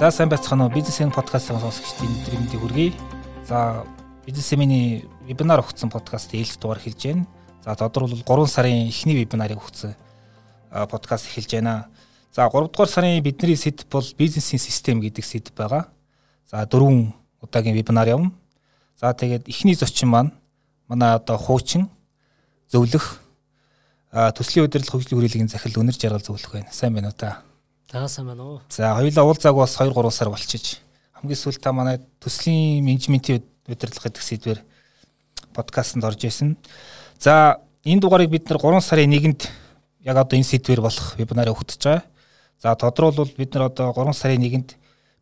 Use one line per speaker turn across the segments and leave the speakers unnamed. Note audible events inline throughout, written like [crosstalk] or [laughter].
За сайн байцгаана уу? Бизнес эн подкастын сонсогчдын өдрийн мэндийг хүргэе. За бизнес эмийн вебинар өгсөн подкаст ээлж дугаар хэлж байна. За одоо бол 3 сарын эхний вебинарыг өгсөн подкаст эхэлж байна. За 3 дугаар сарын бидний сэдв бол бизнесийн систем гэдэг сэдв байгаа. За дөрвөн удаагийн вебинар явна. За тэгээд эхний зочин маань манай одоо хуучин зөвлөх төслийн удирдал хөгжлийн хүрээлэгийн захирал өнөр жаргал зөвлөх байна. Сайн байна уу та?
Таасан байна уу?
За хоёулаа уулзааг бас 2 3 сар болчихж. Хамгийн сүүлд та манай төслийн менежментийн удирдлага гэдэг сэдвэр подкастт орж исэн. За энэ дугаарыг бид нар 3 сарын 1-нд яг одоо энэ сэдвэр болох вебинарыг өгдөж байгаа. За тодорхойлбол бид нар одоо 3 сарын 1-нд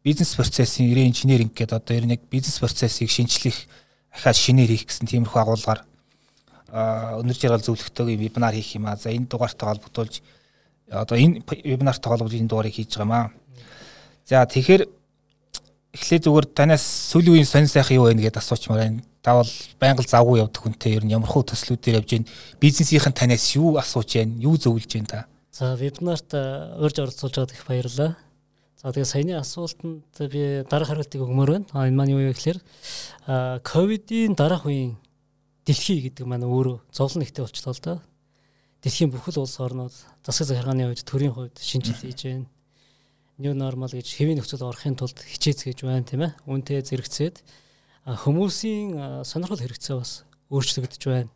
бизнес процессын ирээ инженеринг гэдэг одоо ер нь бизнес процессыг шинжлэх ахаад шинээр хийх гэсэн тиймэрхүү агуулгаар өнөр жаргал зөвлөгтөөгийн вебинар хийх юм а. За энэ дугаартай холбогдуулж одоо энэ вебинартай холбож энэ дугаарыг хийж байгаа маа. За тэгэхээр эхлээ зүгээр танаас сүүлийн үеийн сонир сайхан юу вэ гэдээ асуучмаар байна. Та бол байнга завгүй явдаг хүнтэй ер нь ямар хөө төслүүдээр явж байна. Бизнесийнхэн танаас юу асууж байна? Юу зөвлөж байна та?
За вебинарт урьж оролцуулж байгаад их баярлалаа. За тэгээ саяны асуултанд би дараах хариултыг өгмөр байна. А энэ маань юу вэ гэхээр ковидын дараах үеийн дэлхий гэдэг маань өөрөө зовлон ихтэй болчихлоо л да дэлхийн бүхэл улс орнууд засаг захиргааны хувьд төрийн хувьд шинжилгээ хийж байна. New normal гэж хэвийн нөхцөл орохын тулд хичээц гэж байна тийм ээ. Үүнтэй зэрэгцээд хүмүүсийн сонирхол хэрэгцээ бас өөрчлөгдөж байна.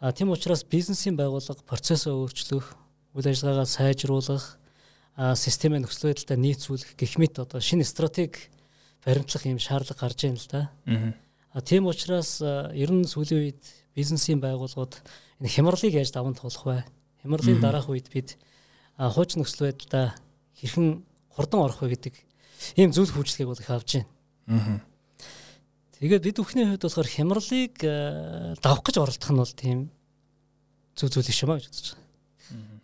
А тийм учраас бизнесийн байгууллага процессоо өөрчлөх, үйл ажиллагаагаа сайжруулах, системийн нөхцөл байдалтай нийцүүлэх гэх мэт одоо шинэ стратеги баримтлах юм шаардлага гарч байна л да. А тийм учраас ер нь сүүлийн үед бизнесийн байгууллагууд энэ хямралыг яаж даван туулах вэ? Хямралын дараах үед бид хуучин нөхцөл байдлаа хэрхэн хурдан орох вэ гэдэг ийм зүйл хүчлэгийг бол их авж байна. Тэгээд бид бүхний хувьд болохоор хямралыг давах гэж оролдох нь бол тийм зөв зүйл биш юм аа гэж бодож байгаа.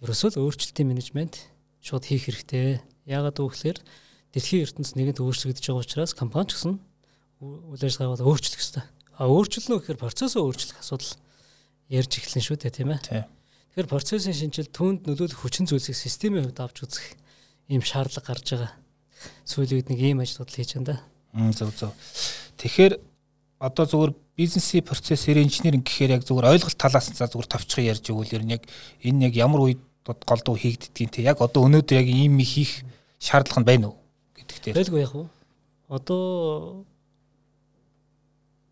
Ерөөсөө л өөрчлөлтийн менежмент шууд хийх хэрэгтэй. Яагаад гэвэл дэлхийн ертөнцийн нэгэнт өөрчлөгдөж байгаа учраас компани ч гэсэн үйл ажиллагаагаа өөрчлөх хэрэгтэй. А өөрчлөлнө гэхээр процессоо өөрчлөх асуудал ярьж эхэлнэ шүү дээ тийм ээ. Тэгэхээр процессын шинжил түүнд нөлөөлөх хүчин зүйлсийг системийн хувьд авч үзэх ийм шаардлага гарч байгаа. Сүүлийн үед нэг ийм ажлууд хийж байна
да. Зөв зөв. Тэгэхээр одоо зүгээр бизнесийн процесс инженеринг гэхээр яг зүгээр ойлголт талаас нь за зүгээр товчхон ярьж өгвөл ер нь яг энэ яг ямар үед голдуу хийгддгийг те яг одоо өнөөдөр яг ийм хийх шаардлага нь байна уу гэдэгтэй.
Байлгүй яг уу. Одоо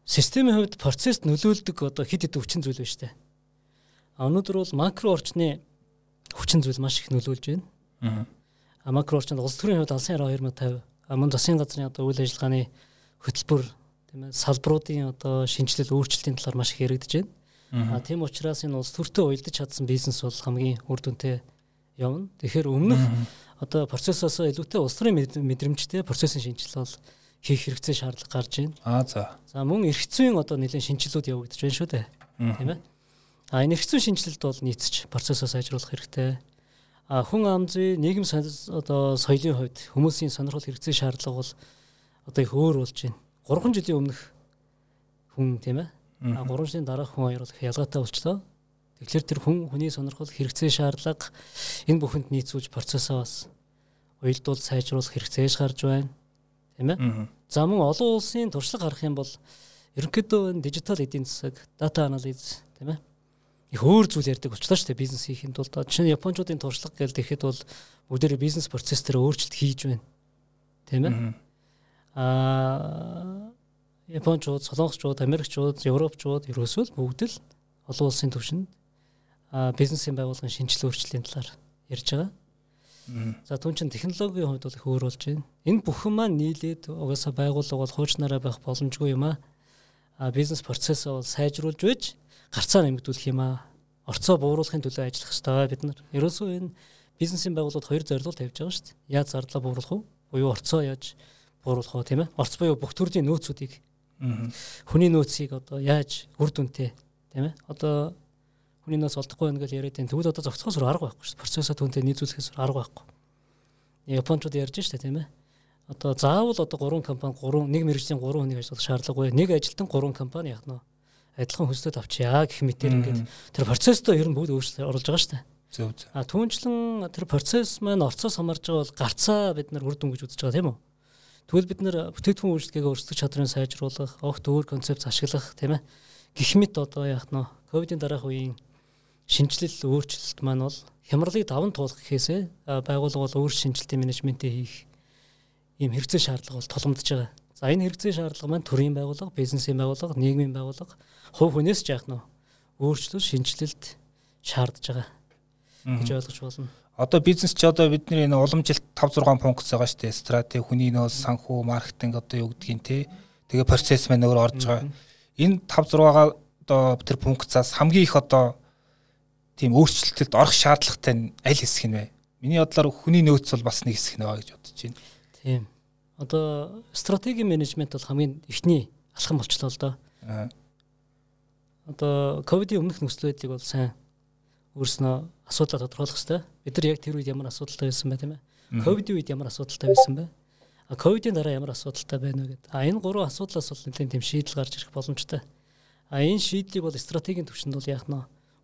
системийн хувьд процесс нөлөөлдөг одоо хэд хэдэн хүчин зүйл байна шүү дээ. А өнөөдөр бол макро орчны хүчин зүйл маш их нөлөөлж байна. А макро орчинд улс төрийн хувьд алсын яруу 2050 а мөн засгийн газрын одоо үйл ажиллагааны хөтөлбөр тийм ээ салбаруудын одоо шинжилэл өөрчлөлтийн талаар маш их яригдж байна. А тийм учраас энэ улс төртөө уялдаж чадсан бизнес бол хамгийн үр дүнтэй явна. Тэгэхээр өмнөх одоо процессоос илүүтэй улс төрийн мэдрэмжтэй процессын шинжилэл бол хийх хэрэгцээ шаардлага гарч байна.
Аа за.
За мөн эрх зүйн одоо нэлээд шинжилгүүд явагдаж байна шүү дээ. Тийм ээ. А энэ эрх зүйн шинжилэлд бол нийцж процессоо сайжруулах хэрэгтэй. А хүн ам зүй нийгэм одоо соёлын хувьд хүмүүсийн сонирхол хэрэгцээ шаардлага бол одоо их өөр болж байна. 3 жилийн өмнөх хүн тийм ээ. А 3 жилийн дараах хүн хоёр бол ялгаатай болчлоо. Тэгэхээр тэр хүн хүний сонирхол хэрэгцээ шаардлага энэ бүхэнд нийцүүлж процессоо бас уялдуул сайжруулах хэрэгцээж гарч байна тийм ээ. За мөн олон улсын туршлага харах юм бол ерөнхийдөө энэ дижитал эдийн засаг, дата анализ тийм ээ. Их өөр зүйл ярьдаг болчлаа шүү дээ бизнес хийхэд тулд. Жишээ нь Япончуудын туршлага гэж тэгэхэд бол бүгдээрээ бизнес процесс дээр өөрчлөлт хийж байна. Тийм ээ. Аа Япончууд, Солонгосчууд, Америкчууд, Европчууд ерөөсөө бүгд л олон улсын түвшинд бизнесийн байгууллагын шинжилгээ өөрчлөлийн талаар ярьж байгаа. За түн чин технологийн хувьд бол их өөр болж байна. Энэ бүхэн маань нийлээд угаасаа байгууллага бол хуучнараа байх боломжгүй юм аа. А бизнес процессоо бол сайжруулж байж гарцаа нэмэгдүүлэх юм аа. Орцоо бууруулахын төлөө ажиллах хэрэгтэй бид нар. Ерөөсөө энэ бизнесийн байгууллагууд хоёр зорилго тавьж байгаа шүү дээ. Яаж зарлаа бууруулах вэ? Буюу орцоо яаж бууруулах вэ тийм ээ? Орц буюу бүх төрлийн нөөцүүдийг хүний нөөцийг одоо яаж үр дүнтэй тийм ээ? Одоо хүний нас олдохгүй байна гэж яриад байна. Тэгвэл одоо зохицохоос арга байхгүй шүү дээ. Процессоо түүнтэй нийцүүлэхээс арга байхгүй. Япончууд ярьж штэ тийм ээ. Одоо заавал одоо 3 компани 3 нэг мэрэгжлийн 3 хүнийг ажиллах шаардлагагүй. Нэг ажилтан 3 компани яг нь адилхан хөсөлт авчиа гэх мэтээр ингээд тэр процессдоо ер нь бүгд өөрчлөлт оруулж байгаа штэ.
Зөв зөв.
А түүнчлэн тэр процесс маань орцоос хамаарж байгаа бол гарцаа бид нар үр дүн гэж үзэж байгаа тийм үү? Тэгвэл бид нар бүтээгдэхүүн үйлчлэгээ өрсөлдөх чадрын сайжруулах, огт өөр концепц ашиглах тийм ээ. Гэх мэт одоо яах нь ковидын дараах үеийн шинжилэл өөрчлөлт маань бол хямралыг даван туулах гэхээсээ байгууллага бол өөр шинжилтийн менежментээ хийх ийм хэрэгцээ шаардлага бол тулгамдж байгаа. За энэ хэрэгцээ шаардлага маань төрийн байгууллага, бизнесийн байгууллага, нийгмийн байгууллага хувь хүнээс жаах нь өөрчлөлт шинжилэлт шаардж байгаа гэж ойлгож болно.
Одоо бизнес ч одоо бидний энэ уламжилт 5 6 функц байгаа шүү дээ. Стратеги, хүний нөөц, санхүү, маркетинг одоо юу гэдгийг те. Тэгээ процесс маань өөр орж байгаа. Энэ 5 6-гаа одоо тэр функцаас хамгийн их одоо тийм өөрчлөлтөд орох шаардлагатай аль хэсэг нь вэ? Миний бодлоор хүний нөөц бол бас нэг хэсэг нэ гэж бодож байна.
Тийм. Одоо стратеги менежмент бол хамгийн ихний алхам болчлоо л доо. Одоо ковидын өмнөх нөхцөл байдлыг бол сайн өөрснөө асуудлаа тодорхойлох хэрэгтэй. Бид нар яг тэр үед ямар асуудалтай байсан бай тийм ээ. Ковидын үед ямар асуудалтай байсан бай. А ковидын дараа ямар асуудалтай байна вэ гэдэг. А энэ гурван асуудлаас бол нэгэн тийм шийдэл гарч ирэх боломжтой. А энэ шийдлийг бол стратегийн төвшөнд бол яах нь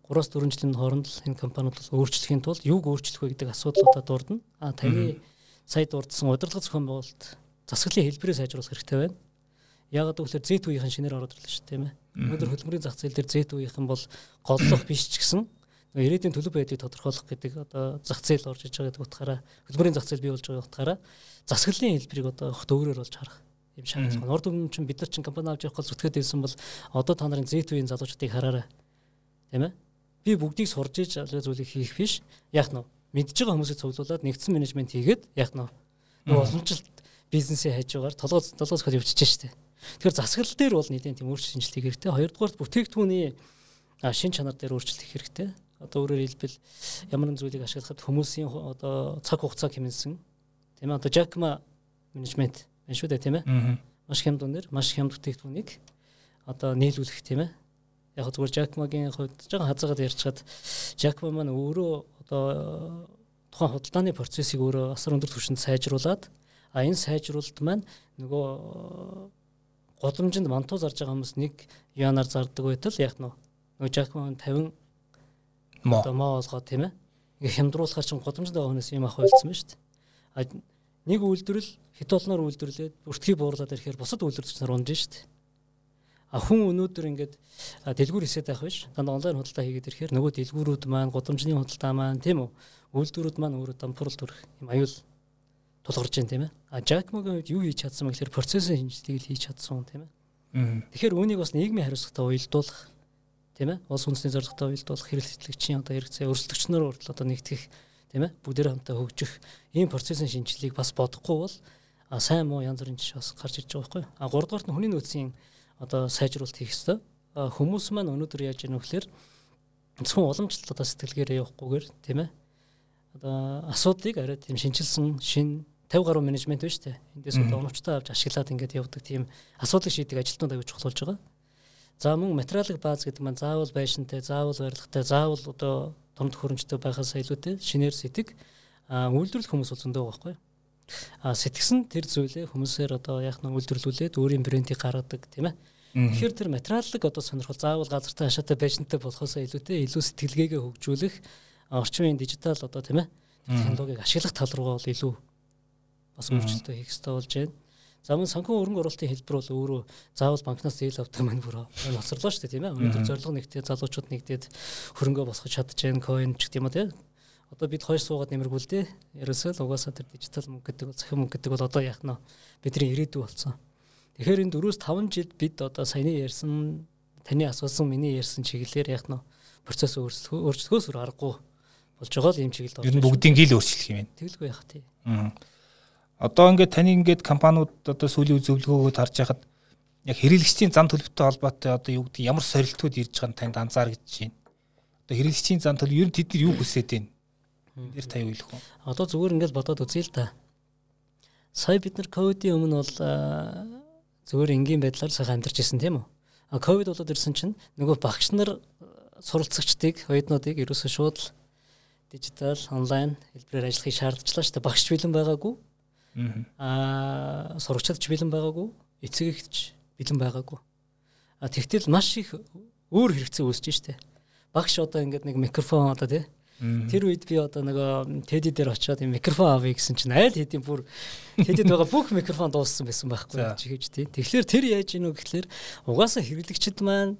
3-4 жилийн хооронд л энэ компаниуд бол өөрчлөхийн тулд юуг өөрчлөх вэ гэдэг асуудлуудаа дурдна. А таны сая дурдсан удирдлага зохион байгуулалт засаглалын хэлбэрээ сайжруулах хэрэгтэй байна. Яг гэвэл Z үеийнхэн шинээр ороод ирлээ шүү дээ тийм ээ. Өнөөдөр хөдөлмөрийн зах зээл дээр Z үеийнхэн бол голлох биш ч гэсэн ирээдүйн төлөв байдлыг тодорхойлох гэдэг одоо зах зээл орж иж байгаа гэдэг утгаараа хөдөлмөрийн зах зээл бий болж байгаа утгаараа засаглалын хэлбэрийг одоо огт өөрөөр болж харах юм шаардлага. Урд өмнө чинь бид нар чинь компани авч явах бол зүтгээд ирсэн бол одоо та нарын Z үеийн залуучдыг хараарай. Тийм ээ. Би бүгдийг сурж иж аль зүйлийг хийх биш. Яг нь мэдж байгаа хүмүүсийг цуглуулад нэгдсэн менежмент хийгээд яг нь нөгөө уламжлалт бизнесээ хажуугаар толгоц толгоц хөл явчихж штэ. Тэгэхээр засаглал дээр бол нэгэн тийм өөрчлөлт шинжилт хийх хэрэгтэй. Хоёрдугаар бүтээгдэхүүний шин чанар дээр өөрчлөлт хийх хэрэгтэй одоо өөрөөр хэлбэл ямар нэгэн зүйлийг ашиглахад хүмүүсийн одоо цаг хугацаа хэмнэсэн тийм ээ одоо Jackma менежмент байна шүү дээ тийм ээ маш хямд үнээр маш хямд бүтээгдэхүүнийг одоо нийлүүлэх тийм ээ яг зүгээр Jackma-гийн хувьд жоохон хазаагаад ярьчихад Jackma маань өөрөө одоо тухайн худалдааны процессыг өөрөө асар өндөр түвшинд сайжруулад а энэ сайжруулалт маань нөгөө годомжинд мантуу зарж байгаа хүмүүс нэг юанаар зардаг байтал яг нөгөө Jackma 50 одоо моо олгоод тийм ээ. Ингээ хямдруулахаар чинь годомжтой байгаа хүнээс юм авах байлцсан байна шүү дээ. А нэг үйлдвэрл хит олноор үйлдвэрлээд бүртгий буурлаад ирэхээр бусад үйлдвэрлэгч нар унж шүү дээ. А хүн өнөөдөр ингээд дэлгүүр хийсэд байх биш. Дандаа онлайн худалдаа хийгээд ирэхээр нөгөө дэлгүүрүүд маань годомжны худалдаа маань тийм үү? Үйлдвэрүүд маань өөрөө дампуурал төрөх юм аюул тулгарч байна тийм ээ. А Жакмогийн үед юу хийж чадсан бэ гэхээр процессын шинжилгээг хийж чадсан тийм ээ. Тэгэхээр үүнийг бас нийгмийн хариуцлагатай уялдуулах тийм ээ улс үндэсний зорилготой уялдуулах хэрэглэгчийн одоо хэрэгцээ өрсөлдөгчнөр хүртэл одоо нэгтгэх тийм ээ бүгдээр хамтаа хөгжих ийм процессын шинжилгээг бас бодохгүй бол сайн муу янз бүрийн жишээ бас гарч ирж байгаа байхгүй а гуравдугаарт нь хүний нөөцийн одоо сайжруулалт хийх ёстой хүмүүс маань өнөөдөр яаж яах вэ гэхээр зөвхөн уламжлалт одоо сэтгэлгээрээ явахгүйгээр тийм ээ одоо асуудлыг арай тийм шинжилсэн шин 50 гаруй менежмент шүү дээ. Эндээс одоо оновчтой авч ашиглаад ингээд явдаг тийм асуудлыг шийдэг ажилтнууд аягүй чухал болж байгаа. За мөн материалын бааз гэдэг маань заавал байшинтай, заавал барилгатай, заавал одоо томд хөрөмжтэй байхаас илүүтэй шинээр сэтг үйлдвэрлэх хүмүүс зөндөө байгаа байхгүй. А сэтгсэн тэр зүйлээ хүмүүсээр одоо яах нь үйлдвэрлүүлээд өөрийн брендийг гаргадаг тийм ээ. Тэгэхээр тэр материалыг одоо сонирхол заавал газартай хашаатай байшинтай болохоос илүүтэй илүү сэтгэлгээгээ хөгжүүлэх орчин үеийн дижитал одоо тийм ээ технологиг ашиглах тал руугаа бол илүү бас өөрчлөлтөө хийх хэрэгтэй болж байна. За мөн санхүү хөрөнгө оруулалтын хэлбэр бол өөрөө заавал банкнаас зээл авдаг мань бүр хоцорлоо шүү дээ тийм ээ. Өнөөдөр зорилго нэгтээ залуучууд нэгдээд хөрөнгө босгож чадчихээн coin ч гэх юм тийм. Одоо бид хоёр суугаад нэмэргүүл дээ. Ерөөсөө л угаасаа тэр дижитал мөнгө гэдэг бол захин мөнгө гэдэг бол одоо яах нь бидний ирээдүй болсон. Тэгэхээр энэ 4-5 жил бид одоо саяны ярьсан таны асуусан миний ярьсан чиглэлээр яах нь процесс өөрчлөх өөрчлөхөөс өөр аргагүй болж байгаа л юм чиглэлд
орж. Ер нь бүгдийн гил өөрчлөх юм байна.
Тэгэлгүй яах тий.
Аа. Одоо ингээд таны ингээд компаниуд одоо сүүлийн зөвлөгөөгөө харж байхад яг хэрэглэгчдийн зам төлөвтэй холбоотой одоо юу гэдэг ямар сорилтууд ирж байгааг танд анзаар гэж байна. Одоо хэрэглэгчдийн зам төлөв ер нь тэд нар юу хүсээд байна? Энд дэр та юу хэлэх вэ?
Одоо зүгээр ингээд бодоод үзье л да. Сая бид нар ковидын өмнө бол зүгээр энгийн байдлаар сайхан амьдарч ирсэн тийм үү? А ковид болоод ирсэн чинь нөгөө багш нар суралцагчдыг, оюутнуудыг ерөөсөө шууд дижитал, онлайн хэлбэрээр ажиллахыг шаардчихлаа шүү дээ. Багш бэлэн байгаагүй Аа сурагчдч бэлэн байгаагүй, эцэг эгч бэлэн байгаагүй. А тэгтэл маш их өөр хэрэгцээ үүсэж штэ. Багш одоо ингээд нэг микрофон одоо тий Тэр үед би одоо нөгөө теди дээр очиод микрофон авъя гэсэн чинь айл хэдийн бүр тедэд байгаа бүх микрофон дууссан байсан байхгүй гэж тийм. Тэгэхээр тэр яаж ийнү гэхэлэр угаасаа хэрэглэгчд маань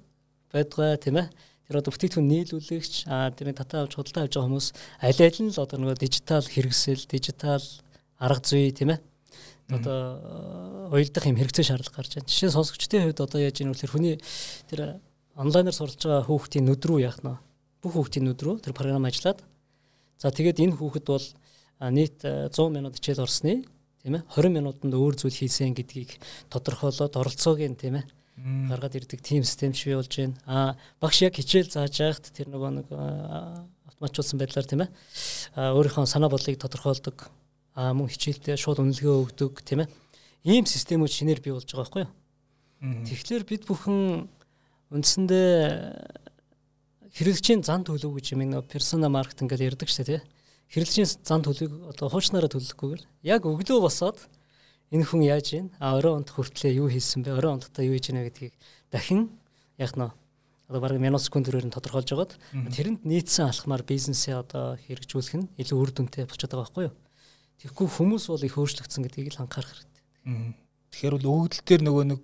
байдгаа тийм ээ. Тэр одоо бүтээгдэхүүн нийлүүлэгч аа тэрний татаа авч худалдаа авч байгаа хүмүүс аль аль нь л одоо нөгөө дижитал хэрэгсэл, дижитал арга зүй тийм ээ. Одоо уялдах юм хэрэгцээ шаардлага гарч байна. Жишээ сонсогчдын хувьд одоо яаж ийнү гэхэлэр хүний тэр онлайнаар сурч байгаа хүүхдийн нүд рүү яах нь бүх хүүхдийн рүү тэр програм ажиллаад за тэгээд энэ хүүхэд бол нийт 100 минут хичээл орсны тийм ээ 20 минутанд өөр зүйл хийсэн гэдгийг тодорхойлоод оролцоог нь тийм ээ гаргаад ирдэг тим систем шиг болж байна. А багш яг хичээл зааж байхад тэр нөгөө нэг автоматжуулсан байдлаар тийм ээ өөрийнхөө санаа бодлыг тодорхойлдог. А мөн хичээлдээ шууд үнэлгээ өгдөг тийм ээ. Ийм системүүд шинээр бий болж байгаа байхгүй юу? Тэгэхээр бид бүхэн үндсэндээ хэрэглэгчийн зан төлөв гэж юм нэг персона маркетинг гэдэг ярьдаг шүү дээ тий. Хэрэглэгчийн зан төлөвийг одоо хуучнаараа төлөхгүйгээр яг өглөө босоод энэ хүн яаж ийн а орой онт хүртлээ юу хийсэн бэ орой онтдоо юу хийж гинэ гэдгийг дахин яг нөө одоо бараг минут секундээр нь тодорхойлж байгаад тэрэнд нийцсэн алхмаар бизнесээ одоо хэрэгжүүлэх нь илүү үр дүнтэй болчиход байгаа байхгүй юу. Тэгэхгүй хүмүүс бол их өөрчлөгдсөн гэдгийг л анхаарах хэрэгтэй.
Тэгэхээр бол өгөгдөл дээр нөгөө нэг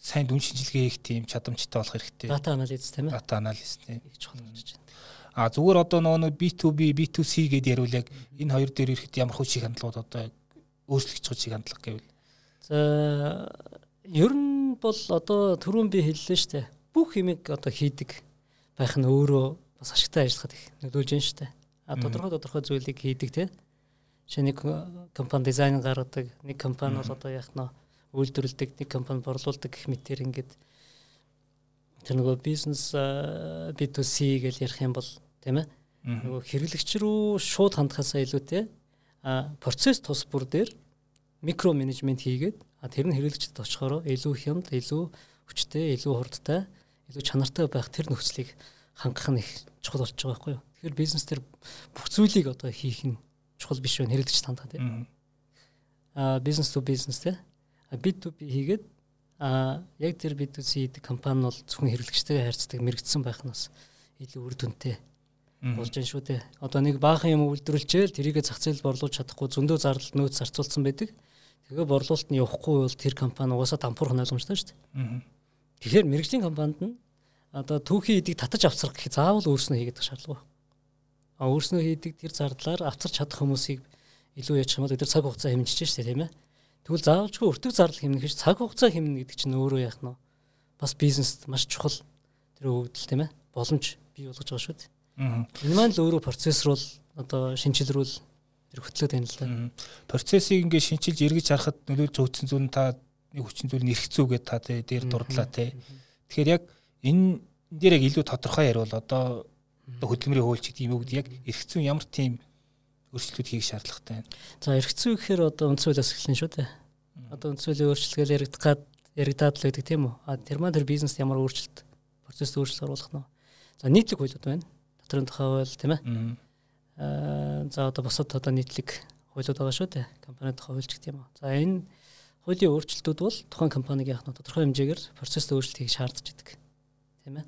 сайн дүн шинжилгээ хийх тийм чадамжтай болох хэрэгтэй.
Дата анализ тийм ээ.
Дата анализ тийм.
чухал болж байна.
А зүгээр одоо нөгөө B2B, B2C гэдээ ярил яг энэ хоёр дээр ирэхэд ямар хүч шиг хандлагууд одоо өөрчлөгдөж байгаа шиг хандлага гэвэл.
За ер нь бол одоо түрүүн би хэллээ шүү дээ. Бүх юмыг одоо хийдэг байх нь өөрөө бас ашигтай ажиллахад их нөлөөлж байна шүү дээ. А тодорхой тодорхой зүйлийг хийдэг тийм. Жишээ нэг компани дизайн гаргадаг, нэг компани бол одоо яах нь үйлдвэрлэдэг нэг компани борлуулдаг гэх мэтэр ингээд тэр нөгөө бизнес B2C гэж ярих юм бол тийм ээ? Нөгөө хэрэглэгч рүү шууд хандхаасаа илүүтэй а процесс тус бүр дээр микро менежмент хийгээд тэр нь хэрэглэгчдэд очихороо илүү хямд, илүү хүчтэй, илүү хурдтай, илүү чанартай байх тэр нөхцөлийг хангах нь их чухал болж байгаа байхгүй юу. Тэгэхээр бизнес төр бүх зүйлийг одоо хийх нь чухал биш байна хэрэглэгч хандах тийм. А бизнес ту бизнес тийм B2B хийгээд а яг тэр B2C хийдэг компани бол зөвхөн хэрэглэгчтэйгээ харьцдаг мэрэгдсэн байх нь бас илүү үр дүнтэй болж байна шүү дээ. Одоо нэг баахан юм үйлдвэрлэжэл тэрийгэ зах зээлд борлуулж чадахгүй зөндөө зардал нөөц зарцуулсан байдаг. Тэгээ борлуулалт нь явахгүй бол тэр компани угаасаа дампуурх ойлгомжтой шүү дээ. Тэгэхээр мэрэгжлийн компанид нь одоо түүхийн эдийг татаж авцрах гэх заавал өөрснөө хийгээд шаардлага. А өөрснөө хийдэг тэр зардлаар авцарч чадах хүмүүсийг илүү яж хамаад тэр цаг хугацаа хэмжиж штэ тийм ээ. Тэгвэл заавалжгүй өртөг зардал хэмнэх гэж цаг хугацаа хэмнэх гэдэг чинь өөрөө яах нь бас бизнест маш чухал тэр өгөгдөл тийм ээ. Боломж бий болгож байгаа шүү дээ. Энэ маань л өөрөө процессор бол одоо шинжилрүүл тэр хөтлөөд байна л да.
Процессыг ингээд шинчилж эргэж харахад нөлөөлж өгсөн зүйл нь та нэг хүчин зүйл нь эрх зүй гэдээ та дээр дурдлаа те. Тэгэхээр яг энэ дээр яг илүү тодорхой ярил одоо хөдөлмөрийн хууль ч гэдэг юм уу яг эрх зүй ямар тийм өөрчлөлтүүд хийх шаардлагатай байна.
За эргэцүү гэхээр одоо үндсүүлээс эхэлнэ шүү дээ. Одоо үндсүүлийн өөрчлөлтөөр яригдах гад яригдаад л байдаг тийм үү? А тэр маань тэр бизнест ямар өөрчлөлт процесс өөрчлөлт оруулах нь. За нийтлэг хуулиуд байна. Дотрын тухай хууль тийм ээ. Аа за одоо босод одоо нийтлэг хуулиуд байгаа шүү дээ. Компани тухай хууль гэх юм уу. За энэ хуулийн өөрчлөлтүүд бол тухайн компаниг яах нь тодорхой хэмжээгээр процесс өөрчлөлт хийх шаардж байдаг. Тийм ээ.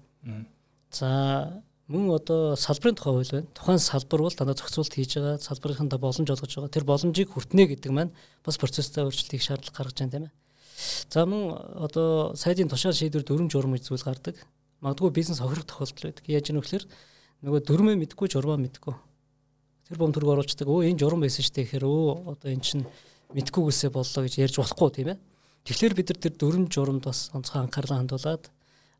За мөн одоо салбарын тухай хууль байна. Тухайн салбар бол дандаа зохицуулт хийж байгаа, салбарынхаа боломж олгож байгаа. Тэр боломжийг хүртнэ гэдэг маань бас процесстэй өөрчлөлт хийх шаардлага гаргаж байна тийм ээ. За мөн одоо сайдын тушаал шийдвэр дүрм журам зүйл гардаг. Магадгүй бизнес хохирох тохиолдол байдаг. Яаж юм вөхлөр нөгөө дүрмээ мэдгүй журмаа мэдгүй. Тэр бом төрөг оруулцдаг. Өө энэ журам байсан шүү дээ гэхээр өө одоо эн чинь мэдгүйгээсээ боллоо гэж ярьж болохгүй тийм ээ. Тэгэхээр бид нар тэр дүрм журамд бас онцгой анхаарлаа хандуулад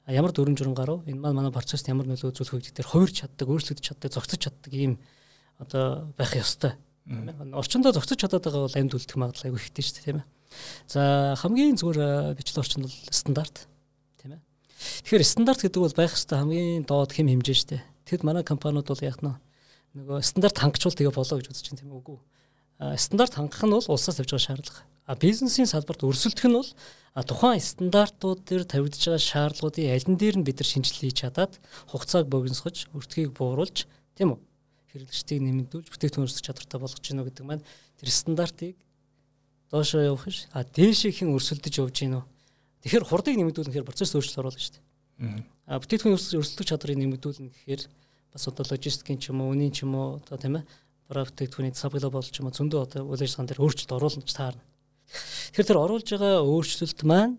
ямар дүрм журам гарав энэ маань манай процесст ямар нөлөө үзүүлэх вэ гэдгээр хувирч чаддаг, өөрчлөгдөж чаддаг, зогсож чаддаг ийм одоо байх ёстой. Орчиндөө зогсож чадаад байгаа бол амьд үлдэх магадлал айгүй ихтэй шүү дээ тийм ээ. За хамгийн зүгээр бичлэг орчинд бол стандарт тийм ээ. Тэгэхээр стандарт гэдэг бол байх ёстой хамгийн доод хэм хэмжээ шүү дээ. Тэгэд манай компаниуд бол яг нөгөө стандарт хангачвал тэгээ болоо гэж үзэж байна тийм үгүй. Стандарт хангах нь бол улсаас тавьж байгаа шаардлага. А бизнесийн салбарт өрсөлдөх нь бол тухайн стандартууд дээр тавигдж байгаа шаардлагуудын аль нь дээр нь бид нар шинжилгээ хийж чадаад хугацааг богиносгож, өртгийг бууруулж, тийм үү? Хэрэглэгчдийг нэмэгдүүлж, бүтээгдэхүүн өрсөх чадвартай болгож гинөө гэдэг маань тэр стандартыг доошоо явах ш. А дээшийнхэн өрсөлдөж явж гинөө. Тэгэхээр хурдыг нэмэгдүүлэхээр процесс өөрчлөлт оруулна шүү дээ. А бүтээгдэхүүн өрсөлдөх чадрыг нэмэгдүүлнэ гэхээр бас одоо логистикийн ч юм уу, үнийн ч юм уу одоо тийм ээ бүтээгдэхүүний сабгло болж юм зөндөө одоо үйл ажиллагаан дээр өөрчлөлт оруулж таарна. Тэгэхээр тэр оруулж байгаа өөрчлөлт маань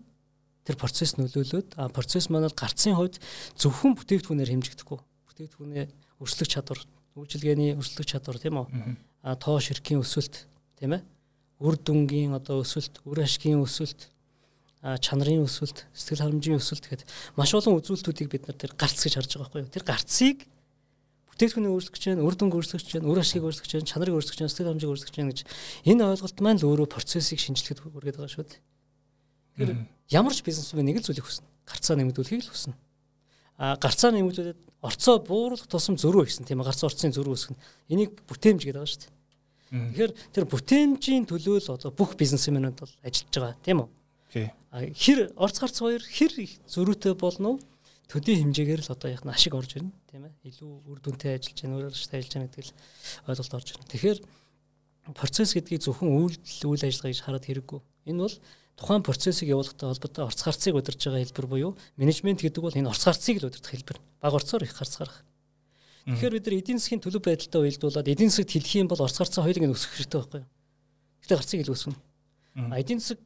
тэр процесс нөлөөлөд а процесс маань бол гарцын хувьд зөвхөн бүтээгдэхүүнээр хэмжигдэхгүй. Бүтээгдэхүүнээ өршлөх чадвар, үйлчилгээний өршлөх чадвар тийм үү? А тоо ширхгийн өсөлт тийм ээ? Үр дүнгийн одоо өсөлт, үр ашгийн өсөлт, чанарын өсөлт, сэтгэл харамжийн өсөлт гэхэд маш олон үзүүлэлтүүдийг бид нар тэр гарц гэж харж байгаа байхгүй юу? Тэр гарцыг бүтээгдэхүүнийг гэж байна, үр дүнг гэж байна, үр ашгийг гэж байна, чанарыг гэж байна, сэтгэл хангамжийг гэж байна гэж энэ ойлголт маань л өөрөө процессыг шинжилгэхэд хүргээд байгаа шүү дээ. Тэгэхээр ямар ч бизнесмен нэг л зүйлийг хүснэ. Гарцаа нэмэгдүүлэхийг л хүснэ. А гарцаа нэмэгдүүлээд орцоо бууруулах тусам зөрүү ихсэн тийм ээ гарц орцын зөрүү үүсгэн. Энийг бүтээмж гэдэг байгаа шүү дээ. Тэгэхээр тэр бүтээмжийн төлөө л одоо бүх бизнесменүүд бол ажиллаж байгаа тийм үү? Хэр орц гарц хоёр хэр их зөрүүтэй болно уу? Төдий хэмжээгээр л одоо яг ашиг орж ирнэ тийм ээ. Илүү үр дүнтэй ажиллаж байна өөрөөр хэлбэл ажиллаж байгаа гэдэг л ойлголт орж ирнэ. Тэгэхээр процесс гэдгийг зөвхөн үйл үйл ажиллагаа гэж хараад хэрэггүй. Энэ бол тухайн процессыг явуулахтай холбоотой орц гарцыг удирж байгаа хэлбэр буюу менежмент гэдэг бол энэ орц гарцыг л удирдах хэлбэр. Баг орцоор их гарц гарах. Тэгэхээр бид нар эдийн засгийн төлөв байдалтай уялдуулаад эдийн засагт хэлэх юм бол орц гарцаа хоёулыг нь өсгөх хэрэгтэй байхгүй юу? Гэхдээ гарцыг ил өсгөнө. Эдийн засаг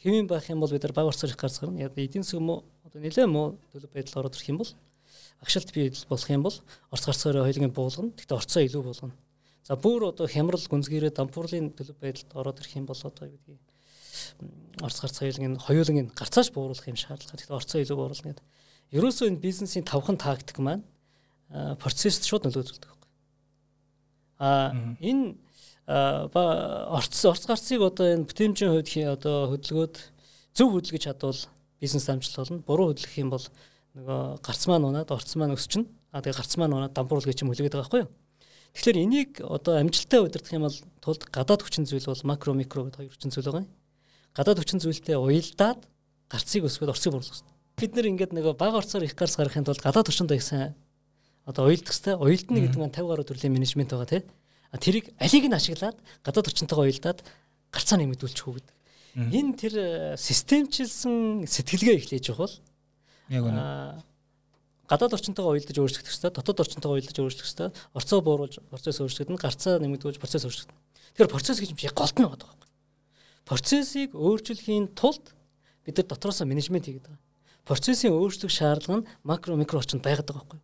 хэвэн байх юм бол бид нар баг орцоор их гарц гарна. Эдийн засаг муу одоо нэлээд муу төлөв байдал ороод ирэх юм бол агшилт бий болох юм бол орц гарцаараа хоёулын буулгана. Гэхдээ орцоо илүү болгоно. За бүр одоо хямрал гүнзгийрээ дампуурлын төлөв байдалд ороод ирэх юм бол одоо юу гэдгийг орц гарц хоёулын хоёулын гарцааш бууруулах юм шаардлага. Тэгэхээр орцоо илүү бууруулна гэдэг. Ерөөсөө энэ бизнесийн тавхан тактик маань процессд шууд нөлөөлдөг байхгүй. А энэ орц орц гарцыг одоо энэ бүтээмжийн хувьд одоо хөдөлгөөд зөв хөдөлгөж чадвал бизнес амжилт болно. Буруу хөдлөх юм бол нөгөө гарц маань унаад орц маань өсчихнэ. А тэгээ гарц маань унаад дампуурлага гэж юм үлгээд байгаа байхгүй юу? Тэгэхээр энийг одоо амжилттай удирдах юм бол тулд гадаад хүчин зүйл бол макро микро гэдэг хоёр хүчин зүйл байгаа юм. Гадаад хүчин зүйлтэй уялдаад гарцыг өсгөхөд орцыг бууруулах хэрэгтэй. Бид нэр ингээд нөгөө бага орцоор их гарц гаргахын тулд гадаад хүчинд их сайн одоо уялдах хэрэгтэй. Уялдна гэдэг маань 50 гаруй төрлийн менежмент байгаа тийм. А тэрийг алийг нь ашиглаад гадаад хүчинтэйгээ уялдаад гарцаа нэмэгдүүлчих үү гэдэг. Энэ тэр э, системчилсэн сэтгэлгээ эхлэж явах бол яг үнэ гадаад орчинтойгоо уялдаж өөрчлөх хэрэгтэй, дотоод орчинтойгоо уялдаж өөрчлөх хэрэгтэй, орцоо бууруулж процесс өөрчлөгдөн, гарцаа нэмэгдүүлж процесс өөрчлөгдөн. Тэгэхээр процесс гэж юм шиг голд нь байгаа байхгүй. Процессыг өөрчлөхийн тулд бид нар дотроосоо менежмент хийгээд байгаа. Процессын өөрчлөх шаардлага нь макро микро орчинд байгаад байгаа байхгүй.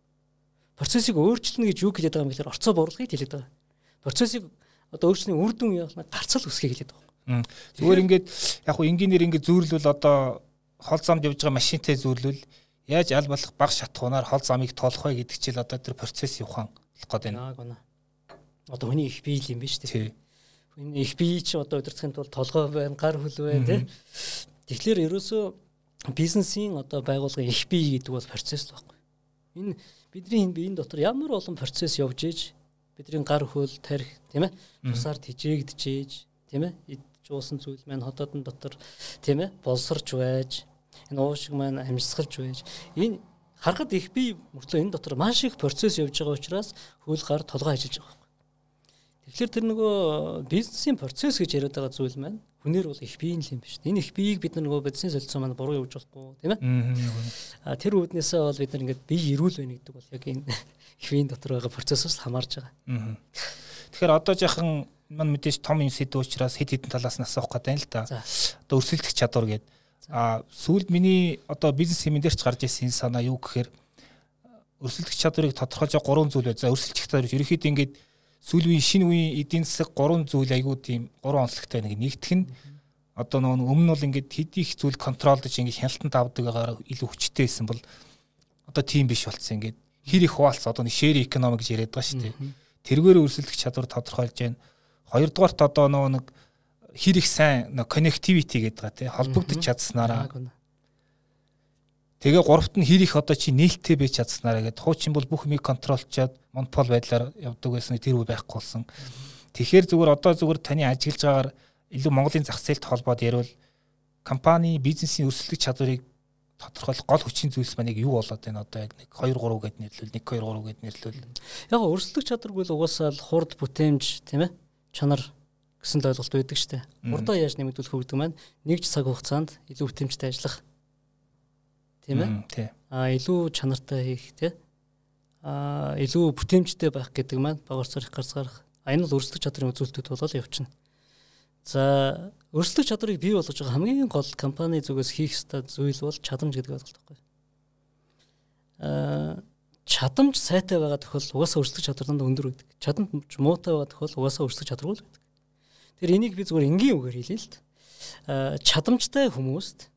Процессыг өөрчилнө гэж юу хэлээд байгаа юм гэхээр орцоо бууруулахыг хэлээд байгаа. Процессыг одоо өөрчлөний үр дүн явуулна гарцал үсгийг хэлээд байгаа.
Зүгээр ингээд яг хуу энгийнээр ингээд зөөрлөл одоо хол замд явж байгаа машинтай зөөрлөл яаж аль болох баг шатхуунаар хол замыг тоолох вэ гэдэг чил одоо тэр процесс явахан болох гээд байна.
Одоо хүний их бие юм биш үү? Хүний их бие чи одоо удирдахын тулд толгой байна, гар хөл байна тий. Тэгэхээр ерөөсөө бизнесийн одоо байгууллагын их бие гэдэг бол процесс байхгүй. Энэ бидний биеийн дотор ямар олон процесс явж ийж бидний гар хөл тарих тийм ээ тусаар тижээгдэж ийж тийм ээ жуусан зүйл маань хотоодн дотор тийм ээ болсорч байж энэ уушиг маань амьсгалж байж энэ харахад их би мөртлөө энэ дотор маш их процесс явж байгаа учраас хөл гар толгой ажиллаж байгаа. Тэгэхээр тэр нөгөө бизнесийн процесс гэж яриад байгаа зүйл маань хүнээр бол их биеийн юм биш. Энэ их биеийг бид нөгөө бизнес солилцоо маань буруу явуулж болохгүй тийм ээ. А тэр үүднээсээ бол бид нар ингээд бие эрүүл байна гэдэг бол яг энэ [laughs] их биеийн дотор байгаа процессоос хамаарж байгаа.
Тэгэхээр одоо жаахан мань мэдээж том юм сэдв учраас хэд хэдэн талаас нь асуух гэдэг юм л да. Одоо өрсөлдөх чадвар гэдэг. А сүүлд миний одоо бизнес хэмээн дээр ч гарч ирсэн санаа юу гэхээр өрсөлдөх чадварыг тодорхойлж гурван зүйл бай. За өрсөлдөх чадвар ерөөхдөө ингээд сүүл үеийн шинэ үеийн эдийн засаг гурван зүйл айгуу тийм гурван онцлогтой нэг нэгтгэх нь одоо нөгөө өмнө нь бол ингээд хэд их зүйл контролдож ингээд хяналтанд авдаг байгаагаар илүү хүчтэй байсан бол одоо тийм биш болцсон ингээд хэр их хуваалц одоо нэг шэр экономик гэж яриад байгаа шүү дээ. Тэргээр өрсөлдөх чадвар тодорхойлж байна Хоёрдугаарт одоо нөгөө нэг хэр их сайн connectivity гэдэг байгаа тий холбогдож чадсанараа. Тэгээ гуравт нь хэр их одоо чи нээлттэй байж чадсанараа гэдэг хуучин бол бүх юмыг контролчаад монопол байдлаар явдаг байсан тэр үе байхгүй болсон. Тэгэхээр зүгээр одоо зүгээр таны ажиглаж байгаагаар илүү Монголын зах зээлд холбоод ярил компани бизнесийн өрсөлдөх чадварыг тодорхойлох гол хүчин зүйлс маань яг юу болоод байна одоо яг нэг 2 3 гэд нэрлэл 1 2 3 гэд нэрлэл.
Яг өрсөлдөх чадваргүй л угаасаа л хурд бүтээмж тийм ээ чанар гэсэн л ойлголт байдаг шүү дээ. Хурдаа яаж нэмэгдүүлэх вэ гэдэг маань нэг цаг хугацаанд илүү бүтэмжтэй ажиллах. Тийм ээ?
Тий.
Аа илүү чанартай хийх тий. аа илүү бүтээмжтэй байх гэдэг маань баг орцорих гарцгаарах энэ бол өрсөлдөх чадрын үзүүлэлтүүд болол явчихна. За өрсөлдөх чадрыг бий болгож байгаа хамгийн гол компани зүгээс хийх ёстой зүйл бол чадамж гэдэг ойлголт байхгүй. Аа чадамж сайтай байгаа тохиол угаасаа өрсөлдөх чадвар дандаа өндөр байдаг. Чадамж муутай байгаа тохиол угаасаа өрсөлдөх чадваргүй л байдаг. Тэр энийг би зүгээр энгийн үгээр хэлээ л д. Аа чадамжтай хүмүүст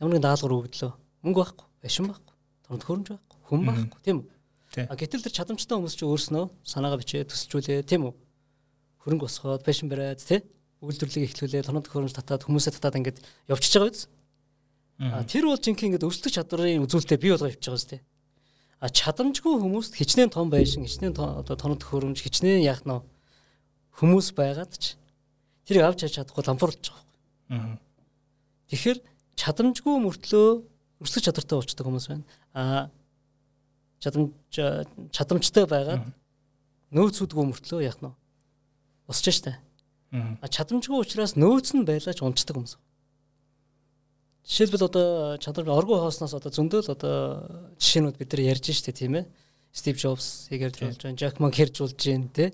ямар нэгэн даалгавар өгдлөө. Мөнгө байхгүй, байшин байхгүй, томд хөрөмж байхгүй, хүн байхгүй, тийм үү? А гэтэл тэр чадамжтай хүмүүс чи өөрснөө санаагаа бичээ төсөлжүүлээ, тийм үү? Хөрөнгө босгоод, байшин бариад, тий? Үйлдвэрлэлийг эхлүүлээ, томд хөрөмж татаад, хүмүүсээ татаад ингээд явчихж байгаа биз? Тэр бол жинхэнэ ингээд өрсөлдөх чадрын үзүүлэлтээ бий болгож явж байгаа зү. А чадамжгүй хүмүүст хичнээн том байшин, хичнээн одоо тоног хөрөмж, хичнээн яах нь хүмүүс байгаад ч тэрийг авч яаж чадахгүй лампуурлаж байгаа. Тэгэхээр чадамжгүй мөртлөө өрсөлдөх чадвартай болчтой хүмүүс байна. А чадамж чадамжтай байгаад нөөцүүдгүй мөртлөө яах нь босч штэ. А чадамжгүй учраас нөөц нь байлаач унцдаг хүмүүс. Жишээлбэл одоо чадвар оргуу хоосноос одоо зөндөл одоо жишээнүүд бид нар ярьж штэ тийм ээ. Стив Джобс ярьж болж байна, Жак Ма болж байна те.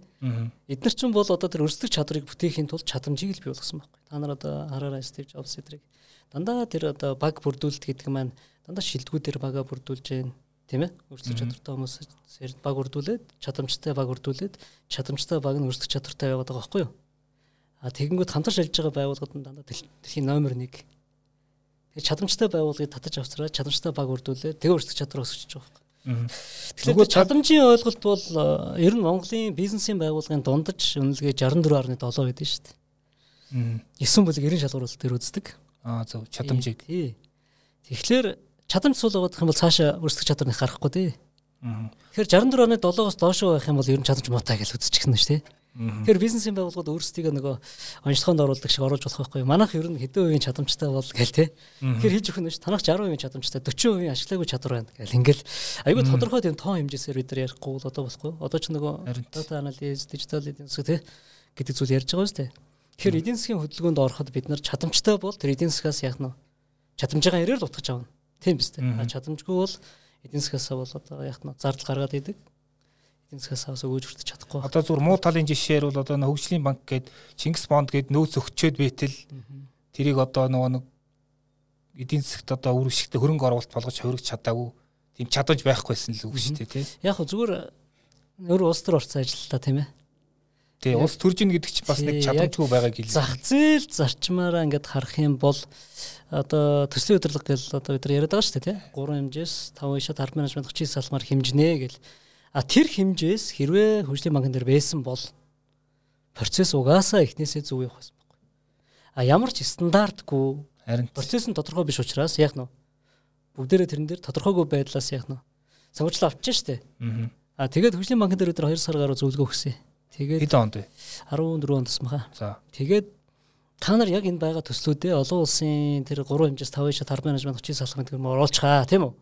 Эдгээр чинь бол одоо тэр өрсөлдөх чадрыг бүтээхийн тулд чадамжийг л бий болгосон байхгүй. Та нар одоо хараарай Стив Джобс эдрийг. Дандаа тэр одоо баг бүрдүүлэлт гэдэг маань дандаа шилдэгүүдээр бага бүрдүүлж байна тийм ээ өрсөлдөх чадвартай хүмүүс баг үрдүүлээд чадамжтай баг үрдүүлээд чадамжтай баг нь өрсөлдөх чадвартай байгаад байгаа байхгүй юу а тэгэнгүүт хамтарч ажиллаж байгаа байгууллагууд нь дандаа дэлхийн номер 1 тэгээ чадамжтай байгууллагыг татаж авчраад чадамжтай баг үрдүүлээд тэгээ өрсөлдөх чадвар өсөж байгаа байхгүй Тэгэхээр чадамжийн ойлголт бол э, ер нь Монголын бизнесийн байгууллагын дундаж үнэлгээ 64.7 байдаг шүү дээ. 9 бүлэг 90 шалгуулалт төр үздэг.
Аа зөв чадамжийг.
Тэгэхээр чадамж сул байгаа юм бол цаашаа өрсөлдөх чадвар нэг гарахгүй дээ. Тэгэхээр 64.7-оос доош байх юм бол ер нь чадамж муутай гэж үзчихсэн нь шүү дээ. Тэгэхээр бизнесийн байгууллагууд өөрсдийгөө нөгөө онцлогоонд оруулдаг шиг оруулж болох байхгүй. Манайх ер нь хэдэн үеийн чадамжтай бол гэл те. Тэгэхээр хийж өгөх нь ш танах 60% чадамжтай 40% ашиглаагүй чадвар байна гэл ингээл айгүй тодорхой тийм тоон хэмжээсээр бид нар ярихгүй бол одоо болохгүй. Одоо ч нөгөө data analysis, digital эдийн засаг те гэдэг зүйл ярьж байгаа шүү дээ. Тэгэхээр эдийн засгийн хөдөлгөөнд ороход бид нар чадамжтай бол тэр эдийн засгаас яах нь чадамжаа ирээр л утгаж авна. Тийм биз дээ. Чадамжгүй бол эдийн засгаас бол одоо яах нь зардал гаргаад идэг эдийн засгаас аваас өгөөж хүртэж чадахгүй.
Одоо зүгээр муу талын жишээр бол одоо хөгжлийн банк гээд Чингис бонд гээд нөөц өгчөөд байтал тэрийг одоо нөгөө нэг эдийн засагт одоо үр ашигтай хөрөнгө оруулалт болгож хувирч чадаагүй тийм чадаж байхгүйсэн л үг шүү дээ тий.
Яг хөө зүгээр өөр улс төр орцсон ажиллалаа тийм ээ.
Тий улс төрж ийн гэдэг чинь бас нэг чадамжгүй байгааг хэлээ.
Зах зээл зарчмаараа ингээд харах юм бол одоо төслийн удирдлага гэл одоо бид нар яриад байгаа шүү дээ тий. 3 хэмжээс 5 ишээ 10 менежмент 39 салмаар хэмжинэ гэл А тэр хэмжээс хэрвээ хөгжлийн банкн дээр байсан бол процесс угаасаа эхнээсээ зөв явах байсан байхгүй. А ямар ч стандартгүй харин процесс нь тодорхой биш учраас яах нь бүгдээрээ тэрэн дээр тодорхойгүй байдлаас яах нь савжлаа авчиж штэ. А тэгээд хөгжлийн банкн дээр өдөр 2 сар гаруй зөвлөгөө өгсөн. Тэгээд
хэд онд вэ?
14 онд тасмаха.
За.
Тэгээд та нар яг энэ байгаа төслүүдээ олон улсын тэр 3 хэмжээс 5 шат 10 менежмент 30 салах гэдэг юм оруулчихаа тийм үү?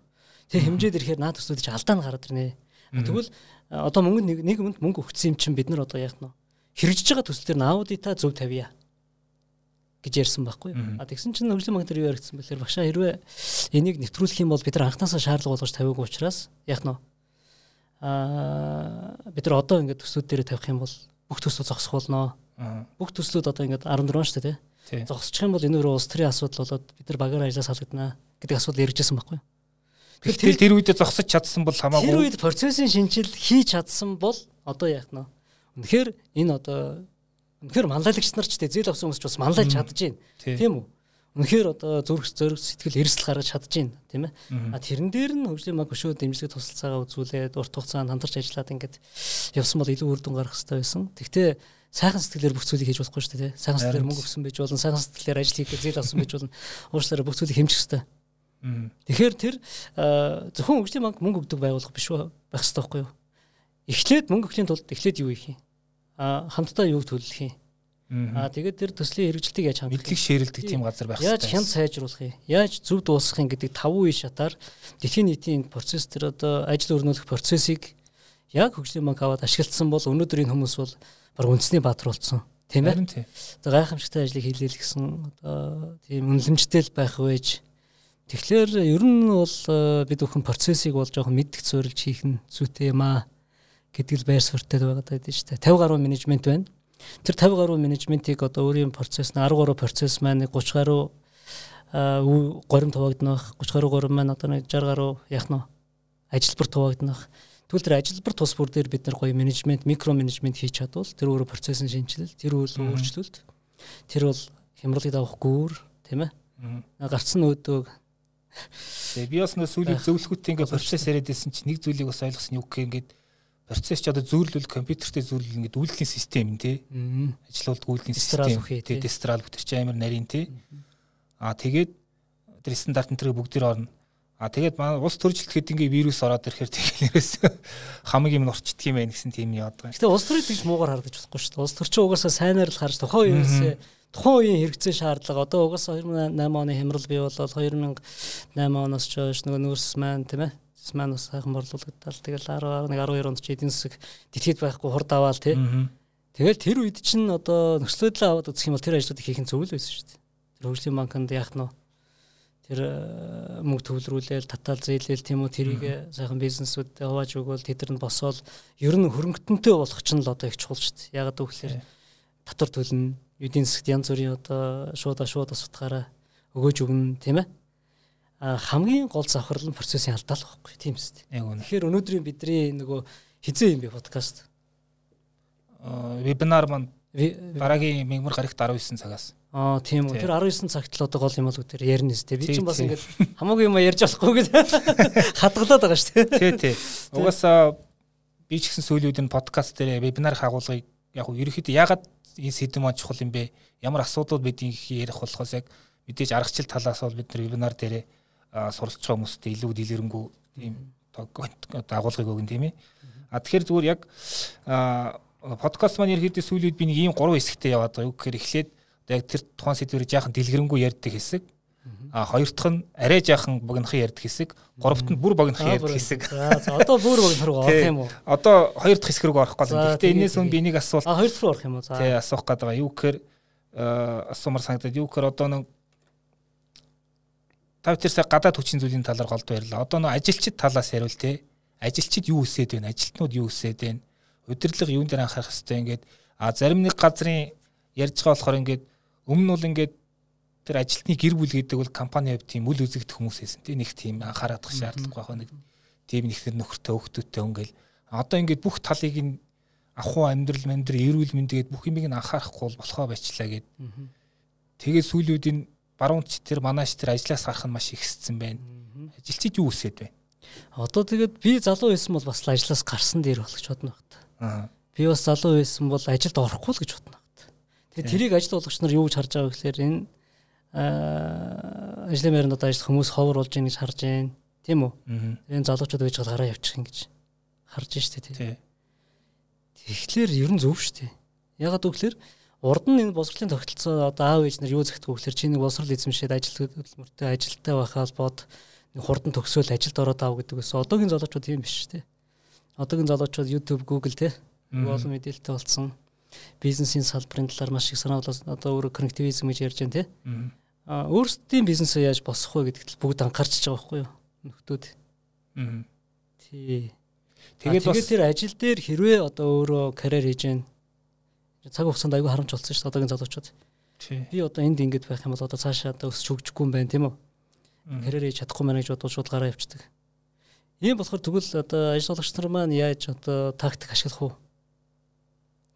Тэр хэмжээд ирэхээр наад төслүүд чи алдаа нь гараад ирнэ. Тэгвэл одоо мөнгө нэг өмнө мөнгө өгсөн юм чинь бид нар одоо яах нь хэрэгжиж байгаа төсөл төр аудита зөв тавья гэж ярьсан байхгүй. А тэгсэн чинь хөгжлийн банк дээр юу яригдсан бэлэр багшаа хэрвээ энийг нэвтрүүлэх юм бол бид нар анхнаасаа шаардлага болгож тавиагүй учраас яах нь а бид нар одоо ингээд төслүүд дээр тавих юм бол бүх төслүүд зогсох болно. Бүх төслүүд одоо ингээд 14 шүү дээ тий. Зогсчих юм бол энэ өөрөө улс төрийн асуудал болоод бид нар багаар ажиллаж салгадана гэдэг асуудал ярьжсэн байхгүй.
Тэгэл тэр үедээ зогсож чадсан бол хамаагүй.
Тэр үед процессын шинжил хийж чадсан бол одоо яах нь. Үнэхээр энэ одоо үнэхээр манлайлагч нар ч зээл авсан хүмүүс ч бас манлайлж чадж байна. Тийм үү? Үнэхээр одоо зүрх зориг сэтгэл эрсдэл гаргаж чадж байна, тийм ээ. А тэрэн дээр нь хөгжлийн банк өшөө дэмжлэг тусалцаагаа үзүүлээд урт хугацаанд хамтарч ажиллаад ингээд явсан бол илүү үр дүн гарах хэрэгтэй байсан. Тэгтээ сайхан сэтгэлээр бүх зүйлийг хийж болохгүй шүү дээ. Сайхан сэтгэлээр мөнгө өгсөн байж болно, сайхан сэтгэлээр ажил хийх зээл авсан байж болно. Уучлаарай бүх зүйлийг хэмжих хэрэгтэй. Тэгэхээр тэр зөвхөн хөгжлийн банк мөнгө өгдөг байгууллага биш байх хэрэгтэй байхгүй юу? Эхлээд мөнгө өгөхийн тулд эхлээд юу хийх юм? А хамтдаа юу төлөх юм? Аа тэгээд тэр төслийн хэрэгжилтийг яаж
хамт мэдлэг ширэлдэг тийм газар байх
хэрэгтэй. Яаж хянд сайжруулах юм? Яаж зөв дуусгах юм гэдэг таван үе шатаар дэлхийн нийтийн процесс тэр одоо ажил өрнүүлэх процессыг яг хөгжлийн банк аваад ашигласан бол өнөөдрийн хүмүүс бол баг үндэсний баатар болсон. Тийм ээ. Одоо гайхамшигтай ажлыг хийлээ л гэсэн одоо тийм үнэлэмжтэй л байх байж Тэгэхээр ер нь бол э, бид бүхэн процессыг бол жоохон мэддэг суурилж хийх нь зүйтэй юм аа гэдэг л байр суурьтай байгаад байдаг шүү дээ. 50 гаруй менежмент байна. Тэр 50 гаруй менежментийг одоо өөрийн процесс нь 10 гаруй процесс маань 30 гаруй горим туваагднах 30 гаруй горим маань одоо нэг 60 гаруй яах нь ажилбар туваагднах. Тэгвэл тэр ажилбар тус бүр дээр бид нар гоё менежмент, микро менежмент хийж чадвал тэр өөрөө процессын шинжилэл, тэр үйл өөрчлөлт, тэр бол хямралыг давах гүүр, тийм ээ. Гарцсан өөдөөг
Тэгээ би бас нөө сүүлийн зөвлөхөттэй ингээд процесс яриад байсан чинь нэг зүйлийг бас ойлгосон юу гэх ингээд процесс ч одоо зөөрлөл компьютертэй зөөрлөл ингээд үйлдлийн систем тий. Ажлуулдаг үйлдлийн систем тий дестрал бүтэрч амар нарийн тий. Аа тэгээд тэр стандарт энэ бүгдээр орно. А тэгээд манай улс төржилт хэд ингээ вирус ороод ирэхээр тэгэл нэрээс [laughs] хамгийн юм орчдөг юм байна гэсэн тийм яад байгаа.
Гэтэ улс төрийг тэгж муугар хардаж болохгүй шүү дээ. Улс төрчин угаасаа сайнаар л харж тухайн үеэс тухайн үеийн хэрэгцээ шаардлага одоо угаасаа 2008 оны хямрал бий болол 2008 оноос ч хойш нөгөө нүүрс маань тийм ээ маань бас сайхан борлуулагдтал тэгэл 11 12 онд ч эдийн засаг дэлхийд байхгүй хурд аваал тий. Тэгэл тэр үед чинь одоо нөхцөл байдлаа аваад үзэх юм бол тэр ажлуудыг хийх нь зөв л байсан шүү дээ. Тэр хөгжлийн банкнд яах нь тэр э, мөнгө төвлөрүүлээл татаал зээлээл тийм үү тэрийг сайхан бизнесүүдэд хувааж өгөөл тэд нар босоод ер нь хөрөнгөтөнтэй болох ч нь л одоо их чухал шүү дээ. Ягаад гэвэл татвар төлнө, эдийн засгт янз бүрийн одоо шууд шууд асуудгаараа өгөөж өгнө тийм ээ хамгийн гол завхрал нь процессын алдаал байхгүй тийм үст. Тэгэхээр өнөөдрийн бидний нөгөө хизээ юм бэ подкаст.
Вебинар маань дараагийн мегмар гарагт 19 цагаас.
Аа тийм үү. Тэр 19 цагт л одоо гол юм бол үгээр ярина сте. Би чинь бас ингээд хамаагүй юм ярьж болохгүй гэдэг [laughs] хадгалаад байгаа шүү
дээ. Тий, тий. Угаасаа би ч гэсэн сүүлийн үед подкаст дээр вебинар хагуулгыг яг ерөөхдөө ягаад энэ сэдв маань чухал юм бэ? Ямар асуудлууд бидний ярих болохоос яг мэдээж аргачлал талаас бол бид нар вебинар дээрээ суралцж байгаа хүмүүстээ илүү дэлгэрэнгүй тийм [coughs] дагуулгыг өгөн тийм ээ. А тэгэхээр зүгээр яг подкаст маань ерөөхдөө сүүлийн би нэг ийм гурван хэсэгтээ яваад байгаа. Юу гэхээр эхлээд яг тэр тухайн сэдвэрийг жаахан дэлгэрэнгүй ярьдаг хэсэг. А хоёр дахь нь арай жаахан богинохын ярьдаг хэсэг, гуравт нь бүр богинохын ярьдаг хэсэг.
За одоо бүр богинох руу орох юм уу?
Одоо хоёр дахь хэсэг рүү орох гол. Гэхдээ энэс өмнө би нэг асуулт.
А хоёр дахь руу орох юм уу? За.
Тий, асуух гээд байгаа. Юу гэхээр асуумар санагдаад юу гэхээр одоо нэг та бүхэн сая гадаад хүчин зүйлийн талаар голд баярлаа. Одоо нөө ажилчид талаас яриул те. Ажилчид юу хүсээд байна? Ажилтнууд юу хүсээд байна? Удирдлага юун дээр анхаарах хэрэгтэй ингээд а зарим нэг газрын ярьж байгаа болохоор ингээд өмнө нь бол ингээд тэр ажилтны гэр бүл гэдэг бол компани хувьд тийм үл үзэгдэх хүмүүс байсан тийм нэг тийм анхаарах шаардлагагүй байх нэг тийм нэг тэр нөхөртэй хөвгтөдтэй өнгөл одоо ингээд бүх талыг нь ахуй амьдрал мандрал эрүүл мэндэд бүх юмыг нь анхаарахгүй бол болохоо байчлаа гэд тэгээд сүүлүүдийн баруунч тэр манайч тэр ажлаас гарах нь маш ихссэн байна. Ажилчид юу үсээд байна?
Одоо тэгээд би залуу байсан бол бас ажлаас гарсан дээр болох ч бодно багт. Би бас залуу байсан бол ажилд орохгүй л гэж бодно багт. Тэгээд тэрийг ажил болгогч нар юу гэж харж байгаа гэхээр энэ ажлын байранд одоо ажиллах хүмүүс ховор болж ийн гэж харж байна. Тийм үү? Энэ залуучууд байж гал гараа явчих юм гэж харж штэ тий. Тэгэхээр ер нь зөв штэ. Ягаад гэвэл урд нь энэ боловсролын тогтолцоо одоо аав ээж нар юу зэгтгүү гэхээр чи нэг боловсрол эзэмшээд ажил хөдөлмөртэй ажилтай байхаа холбоод хурдан төгсөөл ажилд ороод аав гэдэг ус одоогийн залуучууд тийм биш тий. Одоогийн залуучууд YouTube, Google тий олон мэдээлэлтэй болсон бизнесийн салбарын талаар маш их санаа болоод одоо өөрөө коннективизм гэж ярьж байна тий. А өөрсдийн бизнесээ яаж босох вэ гэдэгт бүгд анхаарч байгаа байхгүй юу? Нөхдүүд. Аа. Тий. Тэгээд бас тэр ажил дээр хэрвээ одоо өөрөө карьер хийж байна цаг хугацаанд аягүй харамж болсон шүү дээ одоогийн залуучууд. Би одоо энд ингэж байх юм бол одоо цаашаа одоо өсч хөгжихгүй юм байна тийм үү? Карьер хийж чадахгүй мэнэ гэж бодвол шууд гараа явчихдаг. Ийм болохоор тэгвэл одоо ажиллагч нар маань яаж одоо тактик ашиглах уу?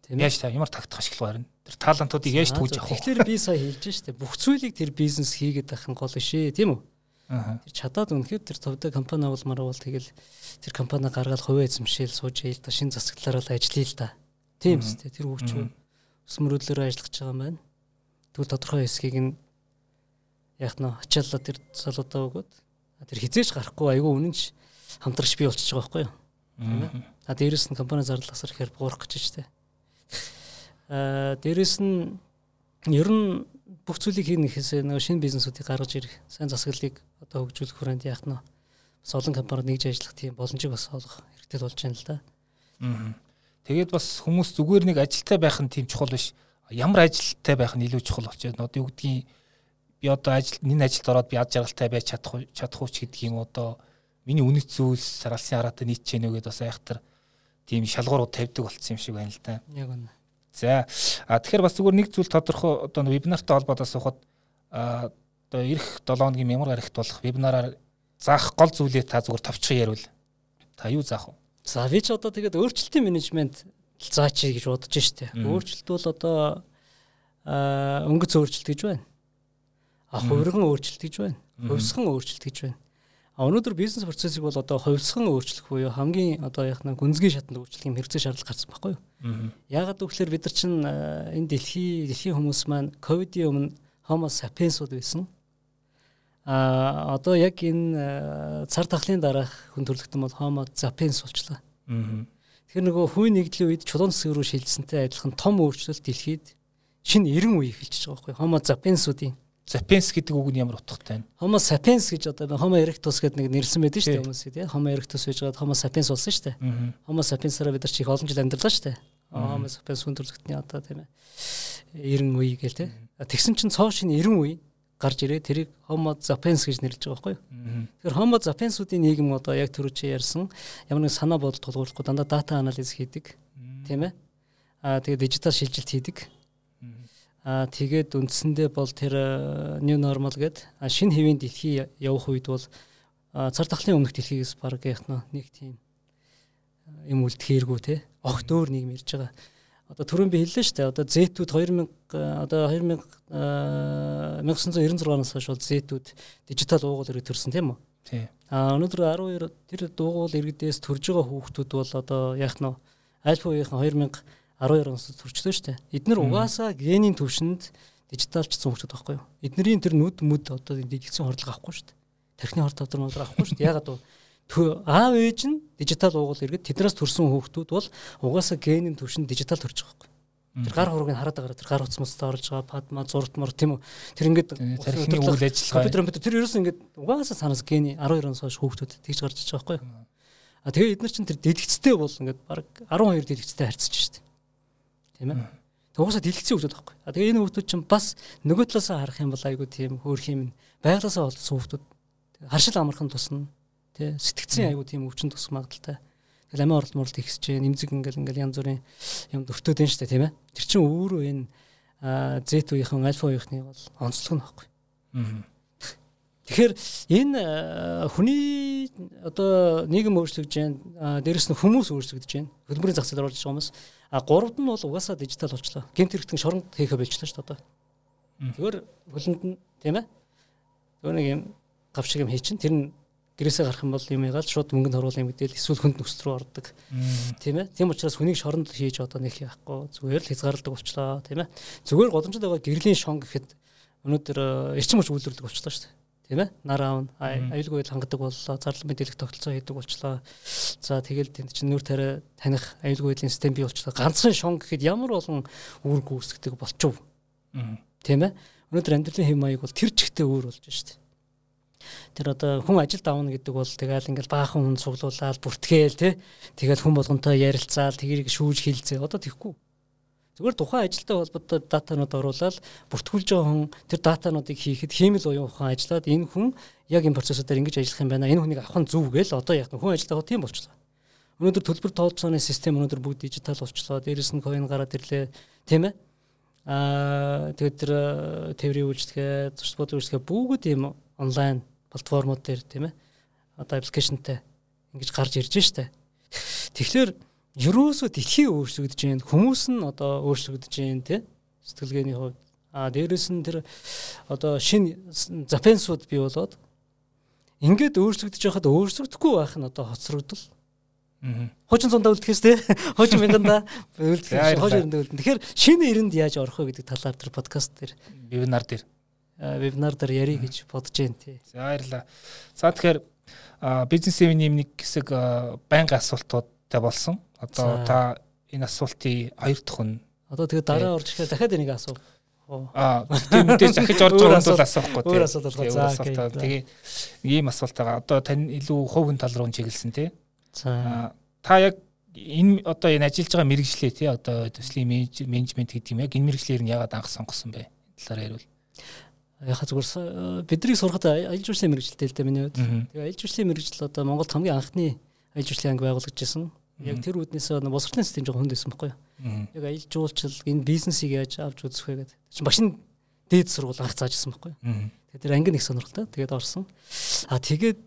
Тийм яаж та ямар тактик ашиглах вэ? Тэр талантуудыг яаж түүж авах вэ?
Тэгэхээр би сая хэлж штэ бүх зүйлийг тэр бизнес хийгээд байх нь гол шээ тийм үү? Тэр чадаад үнэхээр тэр төвдөө компани авалмаар бол тэгэл тэр компани гаргаад хувиа эзэмшээл сууж ийл та шин засаглалаар л ажиллая л да. Тийм үстэй тэр хөгжөө ус мөрөдлөөр ажиллаж байгаа юм байна. Тэгвэл тодорхой хэсгийг нь яг нь ачааллаа тэр залуудаа өгөөд тэр хизээш гарахгүй айгүй үнэнч хамтрагч бий болчихж байгаа байхгүй юу? Тийм ээ. А дээрэс нь компани зардал асар ихээр буурах гэж штэ. А дээрэс нь ер нь бүх зүйлийг хийнэ гэхээс нөгөө шинэ бизнесүүдийг гаргаж ирэх, сайн засаглалыг одоо хөгжүүлэх хүрээнд яах нь бас олон компаниуд нэгж ажиллах тийм боломжийг бас олох хэрэгтэй болж байна л да.
Аа. Тэгээд бас хүмүүс зүгээр нэг ажилтай байх нь тийм чухал биш. Ямар ажилтай байх нь илүү чухал болчиход одоо юу гэдгийг би одоо ажил энэ ажилд ороод би ад жаргалтай байж чадах чадах уу ч гэдгийг одоо миний үнэт зүйлс саралсын хараатай нийтчээ нөгөөд бас айхтар тийм шалгуурууд тавьдаг болцсон юм шиг байна л да.
Яг үнэ.
За а тэгэхээр бас зүгээр нэг зүйл тодорхой одоо вебинартай холбоотой асуухад а одоо эх 7 хоногийн мямар гарагт болох вебинараар заах гол зүйлээ та зүгээр товчхон ярил. Та юу заах вэ?
За би ч одоо тэгээд өөрчлөлтийн менежмент заач гэж бодож штэ. Өөрчлөлт бол одоо өнгөц өөрчлөлт гэж байна. А хувирган өөрчлөлт гэж байна. Хувьсган өөрчлөлт гэж байна. А өнөөдөр бизнес процессыг бол одоо хувьсган өөрчлөх буюу хамгийн одоо нэг гүнзгий шатанд өөрчлөх юм хэрэгцээ шаардлага гарсан байхгүй юу? Яагаад гэвэл бид нар чинь энэ дэлхий дэлхийн хүмүүс маань ковидын өмнө Homo sapiens-ууд байсан. А одоо яг энэ цар тахлын дараах хүн төрлөختөн бол Homo sapiens болчлаа. Тэгэхээр нөгөө хувийн нэгдлийн үед чулуун засаг руу шилжсэнтэй адилхан том өөрчлөлт дэлхийд шинэ 90 үе эхэлж байгаа байхгүй Homo sapiens-уудын
Sapiens гэдэг үг нь ямар утгатай вэ?
Homo sapiens гэж одоо Homo erectus гэдэг нэг нэрсэн байдаг шүү дээ хүмүүс тийм Homo erectus гэж байгаа Homo sapiens болсон шүү дээ. Homo sapiens-аараа бид нар чи их олон жил амьдарлаа шүү дээ. Homo sapiens хүн төрлөختний одоо тийм ээ 90 үе гээл тийм. Тэгсэн чинь цоо шинэ 90 үе гарч ирээ тэрийг Homo sapiens гэж нэрлэж байгаа байхгүй юу. Тэгэхээр Homo sapiens-уудын нийгэм одоо яг түрүү чи ярьсан ямар нэг санаа бодол тулгуурлахгүй дандаа дата анализ хийдэг тийм ээ. Аа тэгээд дижитал шилжилт хийдэг Аа тэгээд үндсэндээ бол тэр new normal гээд шинэ хэвийн дэлхий явах үед бол цар тахлын өмнөх дэлхийгээс баг яг нэг тийм юм үлдэхээргүй те огт өөр нийгэм ирж байгаа. Одоо түрүүн би хэллээ шүү дээ. Одоо Z-үүд 2000 одоо 2000 1996 оноос хойш бол Z-үүд дижитал уугуул ирээд төрсэн тийм үү?
Тийм.
А өнөөдөр 12 тэр дуугуул иргэдээс төрж байгаа хүүхдүүд бол одоо яах нь альфа үеийнхэн 2000 12 оноос төрчлөө шүү дээ. Эднэр угаасаа генийн төвшөнд дижиталчсан хүмүүс байхгүй юу? Эднэрийн тэр нүд мүд одоо дижитал хордлого авахгүй шүү дээ. Тархины хор тавдар модор авахгүй шүү дээ. Ягаад вэ? аав ээж нь дижитал уугуул иргэд тэднээс төрсэн хүүхдүүд бол угаасаа генийн төвшөнд дижитал төрж байгаа байхгүй. Тэр гар хургийг хараад байгаа тэр гар утас мөстө орж байгаа падма зурт мор тийм үү тэр ингээд
тархины үйл ажиллагаа
компьютер компьютер тэр ерөөс ингээд угаасаа санаас гений 12 оноос хойш хүүхдүүд тэгж гарч иж байгаа байхгүй. А тэгээ эдгээр чинь тэр дэлгэцтэй бол ингээд баг 12 дэлгэцтэй харьцаж штэ тийм ээ. Тугасаа дэлгэцэн хөгжөд байхгүй. А тэгээ энэ хүүхдүүд чинь бас нөгөө талаасаа харах юм бол айгүй тийм хөөх юм байглаасаа олдсон хүүхдүүд харшил амархан тусна тий сэтгцэн айгүй тийм өвчин тусах магадaltaй. Тэгэл амиа оролт морлт ихсэж нэмзэг ингээл ингээл янз бүрийн юм өртөөд шүү дээ тийм ээ. Тэр чинь өөрөө энэ Z үеийнхэн альфа үеийнхний бол онцлог нь байхгүй. Тэгэхээр энэ хүний одоо нийгэм өөрчлөгдөж байна. Дээрэс нь хүмүүс өөрчлөгдөж байна. Хөдөлмөрийн зах зээл оруулж байгаа хүмүүс А гуравд нь бол угаасаа дижитал болчлоо. Гэмт хэрэгтэн шоронд хийхэ болчлоо шүү дээ одоо. Зүгээр хөлөнд нь тийм ээ. Зүгээр нэг юм гав шиг юм хий чин тэр нь гэрээсээ гарах юм бол юм ягаал шууд мөнгөнд оруулах юм гэдэл эсвэл хүнд нөхц рүү ордог. Тийм ээ. Тийм учраас хүнийг шоронд хийж одоо нэг яахгүй зүгээр л хязгаарладаг болчлоо тийм ээ. Зүгээр годомжод байгаа гэрлийн шон гэхэд өнөөдөр эрчим хүч үйлдвэрлэдэг болчлоо шүү дээ тийм ээ нар аав аюулгүй байдал хангадаг боллоо. Зарлал мэдээлэх тогтолцоо хийдэг болчлоо. За тэгэл тэнд чинь нүүр тариа таних аюулгүй байдлын систем бий болчлоо. Ганцхан шон гэхэд ямар болон үүрэг гүйцэтгэдэг болчихв тийм ээ өнөөдөр амьдралын хэм маяг бол тэр чигтээ өөр болж штэ тэр одоо хүн ажилд авна гэдэг бол тэгэл ингээл баахан хүн цуглуулаад бүртгээл тий тэгэл хүн болгонтой ярилцаал тэрийг шүүж хилцээ. Одоо тэгхгүй Зүгээр тухайн ажилтай холбоотой датанууд оруулаад бүртгүүлж байгаа хүн тэр датануудыг хийхэд хиймэл уян ухаан ажиллаад энэ хүн яг энэ процессуудаар ингэж ажиллах юм байна. Энэ хүнийг авах нь зүв гээл одоо яг хүн ажилтаа тийм болчихлоо. Өнөөдөр төлбөр тооцооны систем өнөөдөр бүгд дижитал болчихлоо. Дээрээс нь coin гараад ирлээ. Тийм ээ. Аа тэгээд тэр тээврийн үйлчлэгээ, зурц бод үйлчлэгээ бүгд ийм онлайн платформуд дээр тийм ээ. Одоо аппликейшнтэй ингэж гарч ирж штэ. Тэгэхээр ерөөсөө дэлхий өөрчлөгдөж байна. Хүмүүс нь одоо өөрчлөгдөж байна тий. Сэтгэлгээний хувьд. А дээрэс нь тэр одоо шинэ запенсууд бий болоод ингээд өөрчлөгдөж байхад өөрчлөгдөхгүй байх нь одоо хоцрогдол. Аа. Хуучин цундаа үлдэхээс тий. Хуучин мянганда үлдэх. Хуучин эрэнд үлдэн. Тэгэхээр шинэ эрэнд яаж орох вэ гэдэг талаар тэр подкаст дээр
вебинар дээр
вебинар дээр ярих гэж бодож байна тий.
За баярлалаа. За тэгэхээр бизнес эвний нэг хэсэг байнга асуултуудтай болсон. Одоо та энэ асуултыг хоёр дахь нь
одоо тэгээ дараа орж ирэхээр дахиад энийг асуу.
Аа тийм мэдээж [laughs] захиж орж байгаа бол асуухгүй
тийм. Өөр асуулт болгоо. За
тэгээ ийм асуулт байгаа. Одоо тань илүү хувийн тал руу чиглэсэн тий.
За
та яг энэ одоо энэ ажиллаж байгаа мэрэгжлээ тий одоо төслийн менежмент гэдэг юм яг энэ мэрэгжлэр нь яагаад анх сонгосон бэ? Талаар ярил.
яхаа зүгээр бидний сурахад аялал жуулчлалын мэрэгчлээ л дээ миний хувьд. Тэгээ аялал жуулчлалын мэрэгжил одоо Монголд хамгийн анхны аялал жуулчлалын анги байгуулагдажсэн. Яг тэр үднээс босгочлын систем жоохон хүнд байсан байхгүй юу? Яг аялал жуулчлал энэ бизнесийг яаж авч үзэх вэ гэдэг. Чи нь дээд сургууль анх заажсэн байхгүй юу? Тэгээд тэр анги нэг сонирхолтой. Тэгээд орсон. А тэгээд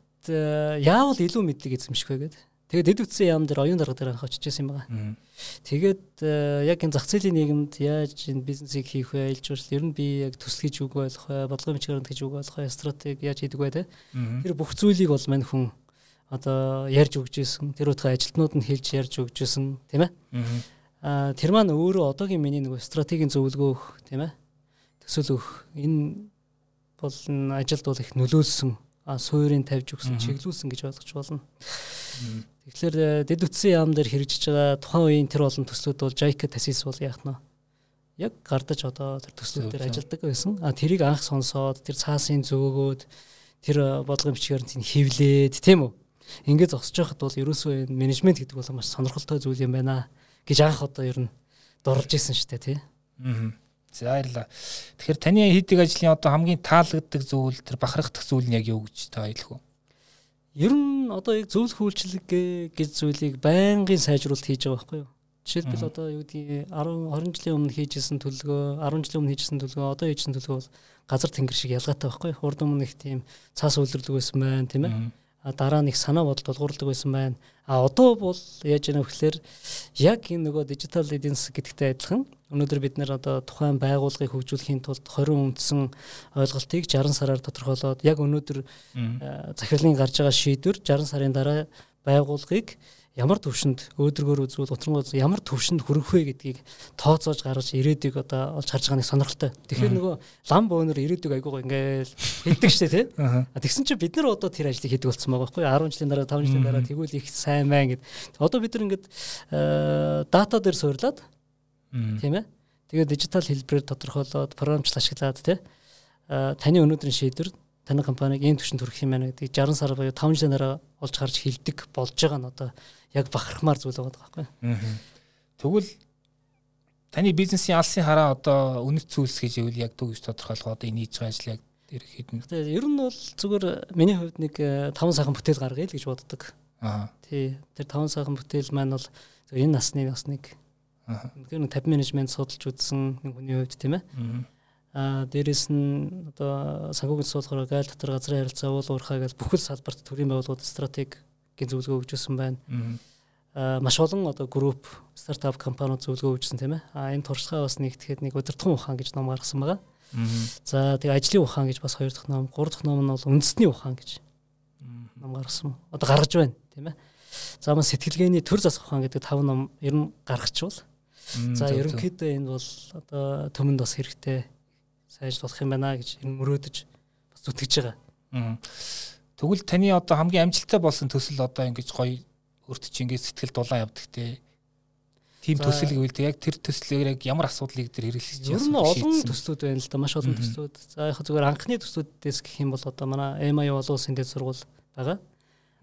яавал илүү мэдлэг эзэмших вэ гэдэг. Тэгээд дэд үтсэн яам дээр оюун дарга дээр анх очиж юм байна. Тэгээд яг энэ зах зээлийн нийгэмд яаж энэ бизнесийг хийх вэ, айлж ууршил ер нь би яг төсөл гэж үг ойлгох вэ, бодлогын бичгээр гэж үг ойлгох вэ, стратеги яаж хийдэг вэ те. Тэр бүх зүйлийг бол мань хүн одоо ярьж өгч ирсэн. Тэр утгаа ажилтнууд нь хэлж ярьж өгч ирсэн, тийм ээ. Аа тэр маань өөрөө одоогийн миний нэг стратегийн зөвлөгөө өгөх, тийм ээ. Төсөл өгөх. Энэ бол ажилд бол их нөлөөлсөн суурийг тавьж өгсөн, чиглүүлсэн гэж ойлгож болно. Тэгэхээр э, дэд үтсэн яам дээр хэрэгжиж байгаа тухайн үеийн тэр олон төслүүд бол JICA тасис бол яах нь яг гардаж одоо тэр төслүүд дээр ажилладаг байсан. А тэрийг анх сонсоод тэр цаасын зөөгөөд тэр э, бодлогын бичгээр нь хевлээд тийм үү? Ингээд зогсож байхад бол ерөөсөө менежмент гэдэг бол маш сонирхолтой зүйл юм байна гэж анх одоо ер нь дурлж исэн шүү дээ тий.
Аа. За баярлалаа. Тэгэхээр таны хийдэг ажлын одоо хамгийн таалагддаг зүйл тэр бахархдах зүйл нь яг юу гэж та хэлэх вэ?
Ер нь одоо яг зөвлөх үйлчлэг гэж зүйлийг байнгын сайжруулалт хийж байгаа байхгүй юу? Жишээлбэл одоо юу гэдгийг 10 20 жилийн өмнө хийжсэн төлөвлөгөө, 10 жилийн өмнө хийжсэн төлөвлөгөө, одоо хийжсэн төлөвлөгөө бол газар тэнгэр шиг ялгаатай байхгүй юу? Урд өмнө их тийм цаас үйлдвэрлэг байсан байна, тийм ээ дараа нэг санаа бодол тулгуурлаг байсан байна. А одоо бол яаж яах вэ гэхээр яг энэ нөгөө дижитал эденс гэдэгтэй адилхан өнөөдөр бид нэр одоо тухайн байгууллагыг хөгжүүлэхийн тулд 20 үндсэн ойлголтыг 60 сараар тодорхойлоод яг өнөөдөр захирлын гарч байгаа шийдвэр 60 сарын дараа байгууллагыг ямар төвшөнд өөдрөгөр үзвэл утрангууд ямар төвшөнд хүрэх вэ гэдгийг тооцоож гаргаж ирээдүйг одоо олж харж байгаа нэг сонирхолтой. Тэгэхээр нөгөө лам бөөнөр ирээдүйг айгуугаа ингээл хэлдэг штэ тий. Тэгсэн чинь бид нар одоо тэр ажлыг хийдэг болсон байгаа байхгүй 10 жилийн дараа 5 жилийн дараа тэгвэл их сайн мэн гэд. Одоо бид нар ингээд дата дээр суурлаад тийм ээ. Тэгээд дижитал хэлбэрээр тодорхойлоод програмчлал ашиглаад тий. Таны өнөөдрийн шийдвэр таны компаниг ийм түвшинд хүргэх юм байна гэдгийг 60 сар буюу 5 жилийн дараа олж харж хилдэг болж байгаа нь одоо яг бахархмаар зүйл байгаа байхгүй.
Тэгвэл таны бизнесийн алсын хараа одоо үнэт зүйлс гэж ивэл яг дүгж тодорхойлгоо одоо энэ хийж байгаа ажил яг ерхэд нь.
Тэгээ ер нь бол зүгээр миний хувьд нэг 5 э, сайхан бүтээл гаргая л гэж боддог. Аа. Тий. Тэр 5 сайхан бүтээл маань бол энэ насны бас нэг Аа. Тэр 50 менежмент судалж үзсэн нэг хүний хувьд тийм ээ. Аа дээрэс нь одоо санхүүгийн суулгаар гайл дотор газрын харилцаа уул уурхай гэж бүхэл салбарт төрийн байгууллагууд стратеги гин зөвлөгөө өгчсэн байна. Аа маш олон одоо групп стартап компаниуд зөвлөгөө өгчсэн тийм ээ. Аа энэ туршлагаа бас нэгтгэхэд нэг удирдхан ухаан гэж ном гаргасан байгаа. За тэгээ ажлын ухаан гэж бас хоёр дахь ном, гурав дахь ном нь бол үндэсний ухаан гэж ном гаргасан. Одоо гаргаж байна тийм ээ. За мөн сэтгэлгээний төр засах ухаан гэдэг тав ном ер нь гаргачихвал. За ерөнхийдөө энэ бол одоо төмөнд бас хэрэгтэй сайж болох юм байна гэж мөрөөдөж бас зүтгэж байгаа.
Тэгвэл таны одоо хамгийн амжилттай болсон төсөл одоо ингэж гоё өрт чи ингэж сэтгэл дулаан явдаг те. Тим төсөл гэвэл яг тэр төслөөр яг ямар асуудлыг тэр хэрэглэж
байна? Ер нь олон төслүүд байна л да маш олон төслүүд. За яг зүгээр анхны төслүүдээс гэх юм бол одоо манай MI олон улсын дэд сургууль байгаа.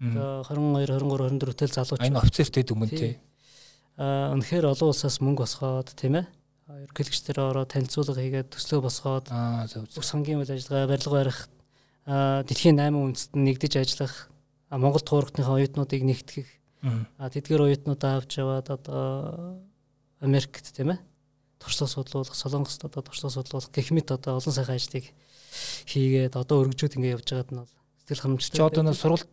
Одоо 22 23 24 тэл залууч.
Энэ офицертэй дүмэн те.
Аа үнэхээр олон улсаас мөнгө босгоод тийм ээ ерөнхийлөгчдөр ороо танилцуулга хийгээд төслөө босгоод зөв сангийн үйл ажиллагаа барилга барих дэлхийн 8 үндэст нэгдэж ажиллах Монгол туурагтныхаа оюутнуудыг нэгтгэх тэдгээр оюутнуудаа авч яваад одоо Америкт тийм ээ туршлага судлуулах, Солонгост одоо туршлага судлуулах гэх мэт одоо олон сайхан ажлыг хийгээд одоо өргөжөөд ингэ явж байгаад нь бол сэтгэл ханамжтай.
Чи одоо нэг сургууль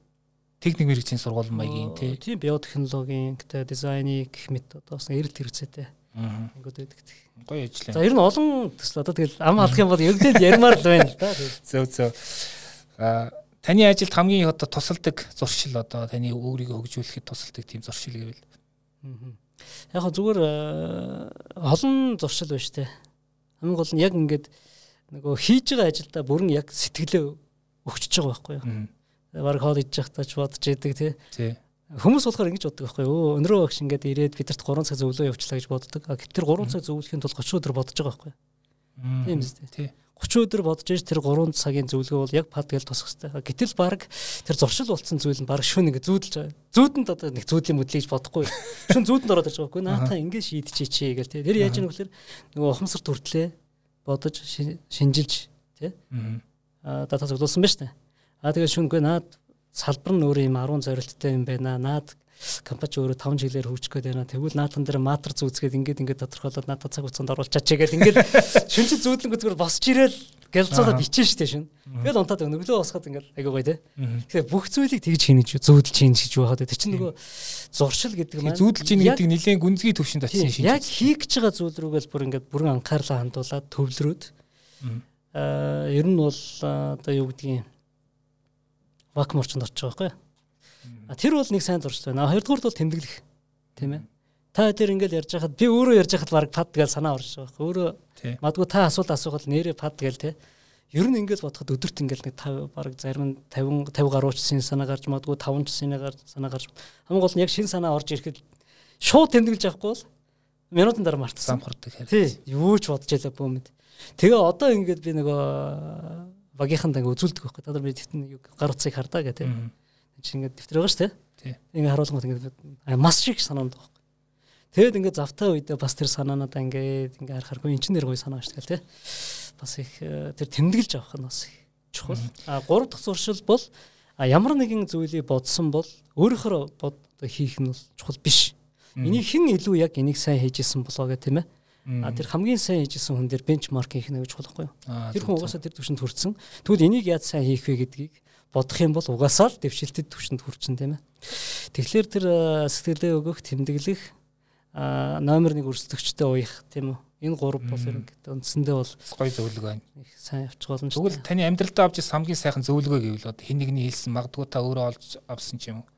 техник мэрэгжлийн сургууль маягийн
тийм биотехнологийн гэдэг дизайны гэх мэт одоо бас эрэлт хэрэгцээтэй
Ингээд байдаг. Гоё ажил.
За ер нь олон төсөл одоо тэгэл ам алах юм бол ерөнхийдөө ярмаар л байна л да.
Зөв зөв. Таны ажилд хамгийн одоо тусалдаг зуршил одоо таны өөрийгөө хөгжүүлэхэд тусалдаг тийм зуршил гэвэл.
Яг хөө зүгээр олон зуршил байна штэ. Хамгийн гол нь яг ингээд нөгөө хийж байгаа ажилдаа бүрэн яг сэтгэлээ өгчөж байгаа байхгүй юу. Бараг хоол идэж явахдаа ч бодож идэг тий. Хүмүүс болохоор ингэж боддог байхгүй юу? Өнөрөө багш ингээд ирээд бидэрт 3 цаг зөвлөө явуулчлаа гэж боддог. Гэвч тэр 3 цаг зөвлөхийн тулд 30 өдөр бодож байгаа байхгүй юу? Тийм үстэй. Тий. 30 өдөр бодож иж тэр 3 цагийн зөвлөгөө бол яг пад гэл тусах хэрэгтэй. Гэтэл баг тэр зуршил болцсон зүйл нь баг шүн ингэ зүүдэлж байгаа. Зүүдэнд одоо нэг зүүдлийн мэдлэгж бодохгүй. [laughs] Шүн зүүдэнд ороод ирж байгаа байхгүй. Наатаа ингэ шийдчихээ чи гэл тий. Тэр яаж бөхлөр нөгөө ухамсар төртлээ бодож шинжилж тий. Аа дата байна шүү дээ. Аа тэгээд шүнгүй наад салбар нь өөр юм 10 зорилттой юм байна. Наад компани өөрөө 5 жилээр хөгжих гээд байна. Тэгвэл наатан дээр матер зүүцгээд ингээд ингээд тодорхойлоод наатаа цаг хугацаанд оруулчаач гээд ингээд [laughs] шүнжин зүүдлэнгүүд зүгээр босч ирэл гэлцоодод бичэн штэ шин. Тэгэл унтаад өглөө босоход ингээд айгуу гоё те. Тэгэхээр бүх зүйлийг тэгж хийнэж зүүдэлж хийн гэж байхад тэр чинь нөгөө зуршил гэдэг
маань зүүдэлж хийн гэдэг нэлээд гүнзгий төвшөнд очсон
шин. Яг хийх гэж байгаа зүйл рүүгээл бүр ингээд бүрэн анхаарлаа хандуулаад төвлөрөөд аа ер нь бол одоо юу гэдгийг вакуум орчинд очиж байгаа байхгүй. А тэр бол нэг сайн зуршил байна. Хоёрдугаарт бол тэмдэглэх тийм ээ. Та тэр ингээл ярьж хахад би өөрөө ярьж хахад баг пад гэж санаа орж байгаа. Өөрөө Мадгүй та асуулт асуухад нэрээ пад гээл те. Ер нь ингээд бодоход өдөрт ингээд нэг 5 бараг зарим нь 50 50 гаруй чсын санаа гарч мадгүй 5 чсын санаа гарч хамгийн гол нь яг шин санаа орж ирэхэд шууд тэмдэглэж авахгүй бол минутын дараа мартсан.
Самхардаг хэрэг.
Тий, юу ч бодож ялаа бөөмд. Тэгээ одоо ингээд би нөгөө багийнханд ингээд үзүүлдэг байхгүй. Та нар би тэгтэн нэг гар утсыг хардаа гэх тийм. Чи ингээд дэвтэр байгаа шүү дээ. Ингээд харуулгууд ингээд мас шиг санаанд байгаа. Тэгэд ингээд завтаа үедээ бас тэр санаануудаа ингээд ингээд чинь нэр гоё санаа шүү дээ тий. Бас их э, тэр тэмдэглэж авах нь бас чухал. А гурав дахь зуршил бол ямар нэгэн зүйлийг бодсон бол өөрөөхөө бод хийх нь бол чухал биш. Энийг хэн илүү яг энийг сайн хийжсэн болоо гэх тийм ээ. А тэр хамгийн сайн хийжсэн хүн дээр бенчмарк хийх нэг чухал байхгүй юу? Тэр хүн угаасаа тэр төвшөнд хүрсэн. Тэгвэл энийг яаж сайн хийх вэ гэдгийг бодох юм бол угаасаа л дэвшилтэд төвшөнд хүрчин тийм ээ. Тэгэхээр тэр э, сэтгэлээ өгөх, тэмдэглэх номер 1 өрсөлдөгчтэй уух тийм үү? Энэ гурав бол ерөнхийдөө үндсэндээ бол
гоё зөвлөгөө байна.
Их сайн явчих боломжтой.
Тэгвэл таны амьдралдаа авч ирсэн хамгийн сайхан зөвлөгөө гэвэл одоо хэн нэгний хэлсэн магадгүй та өөрөө олж авсан ч юм уу?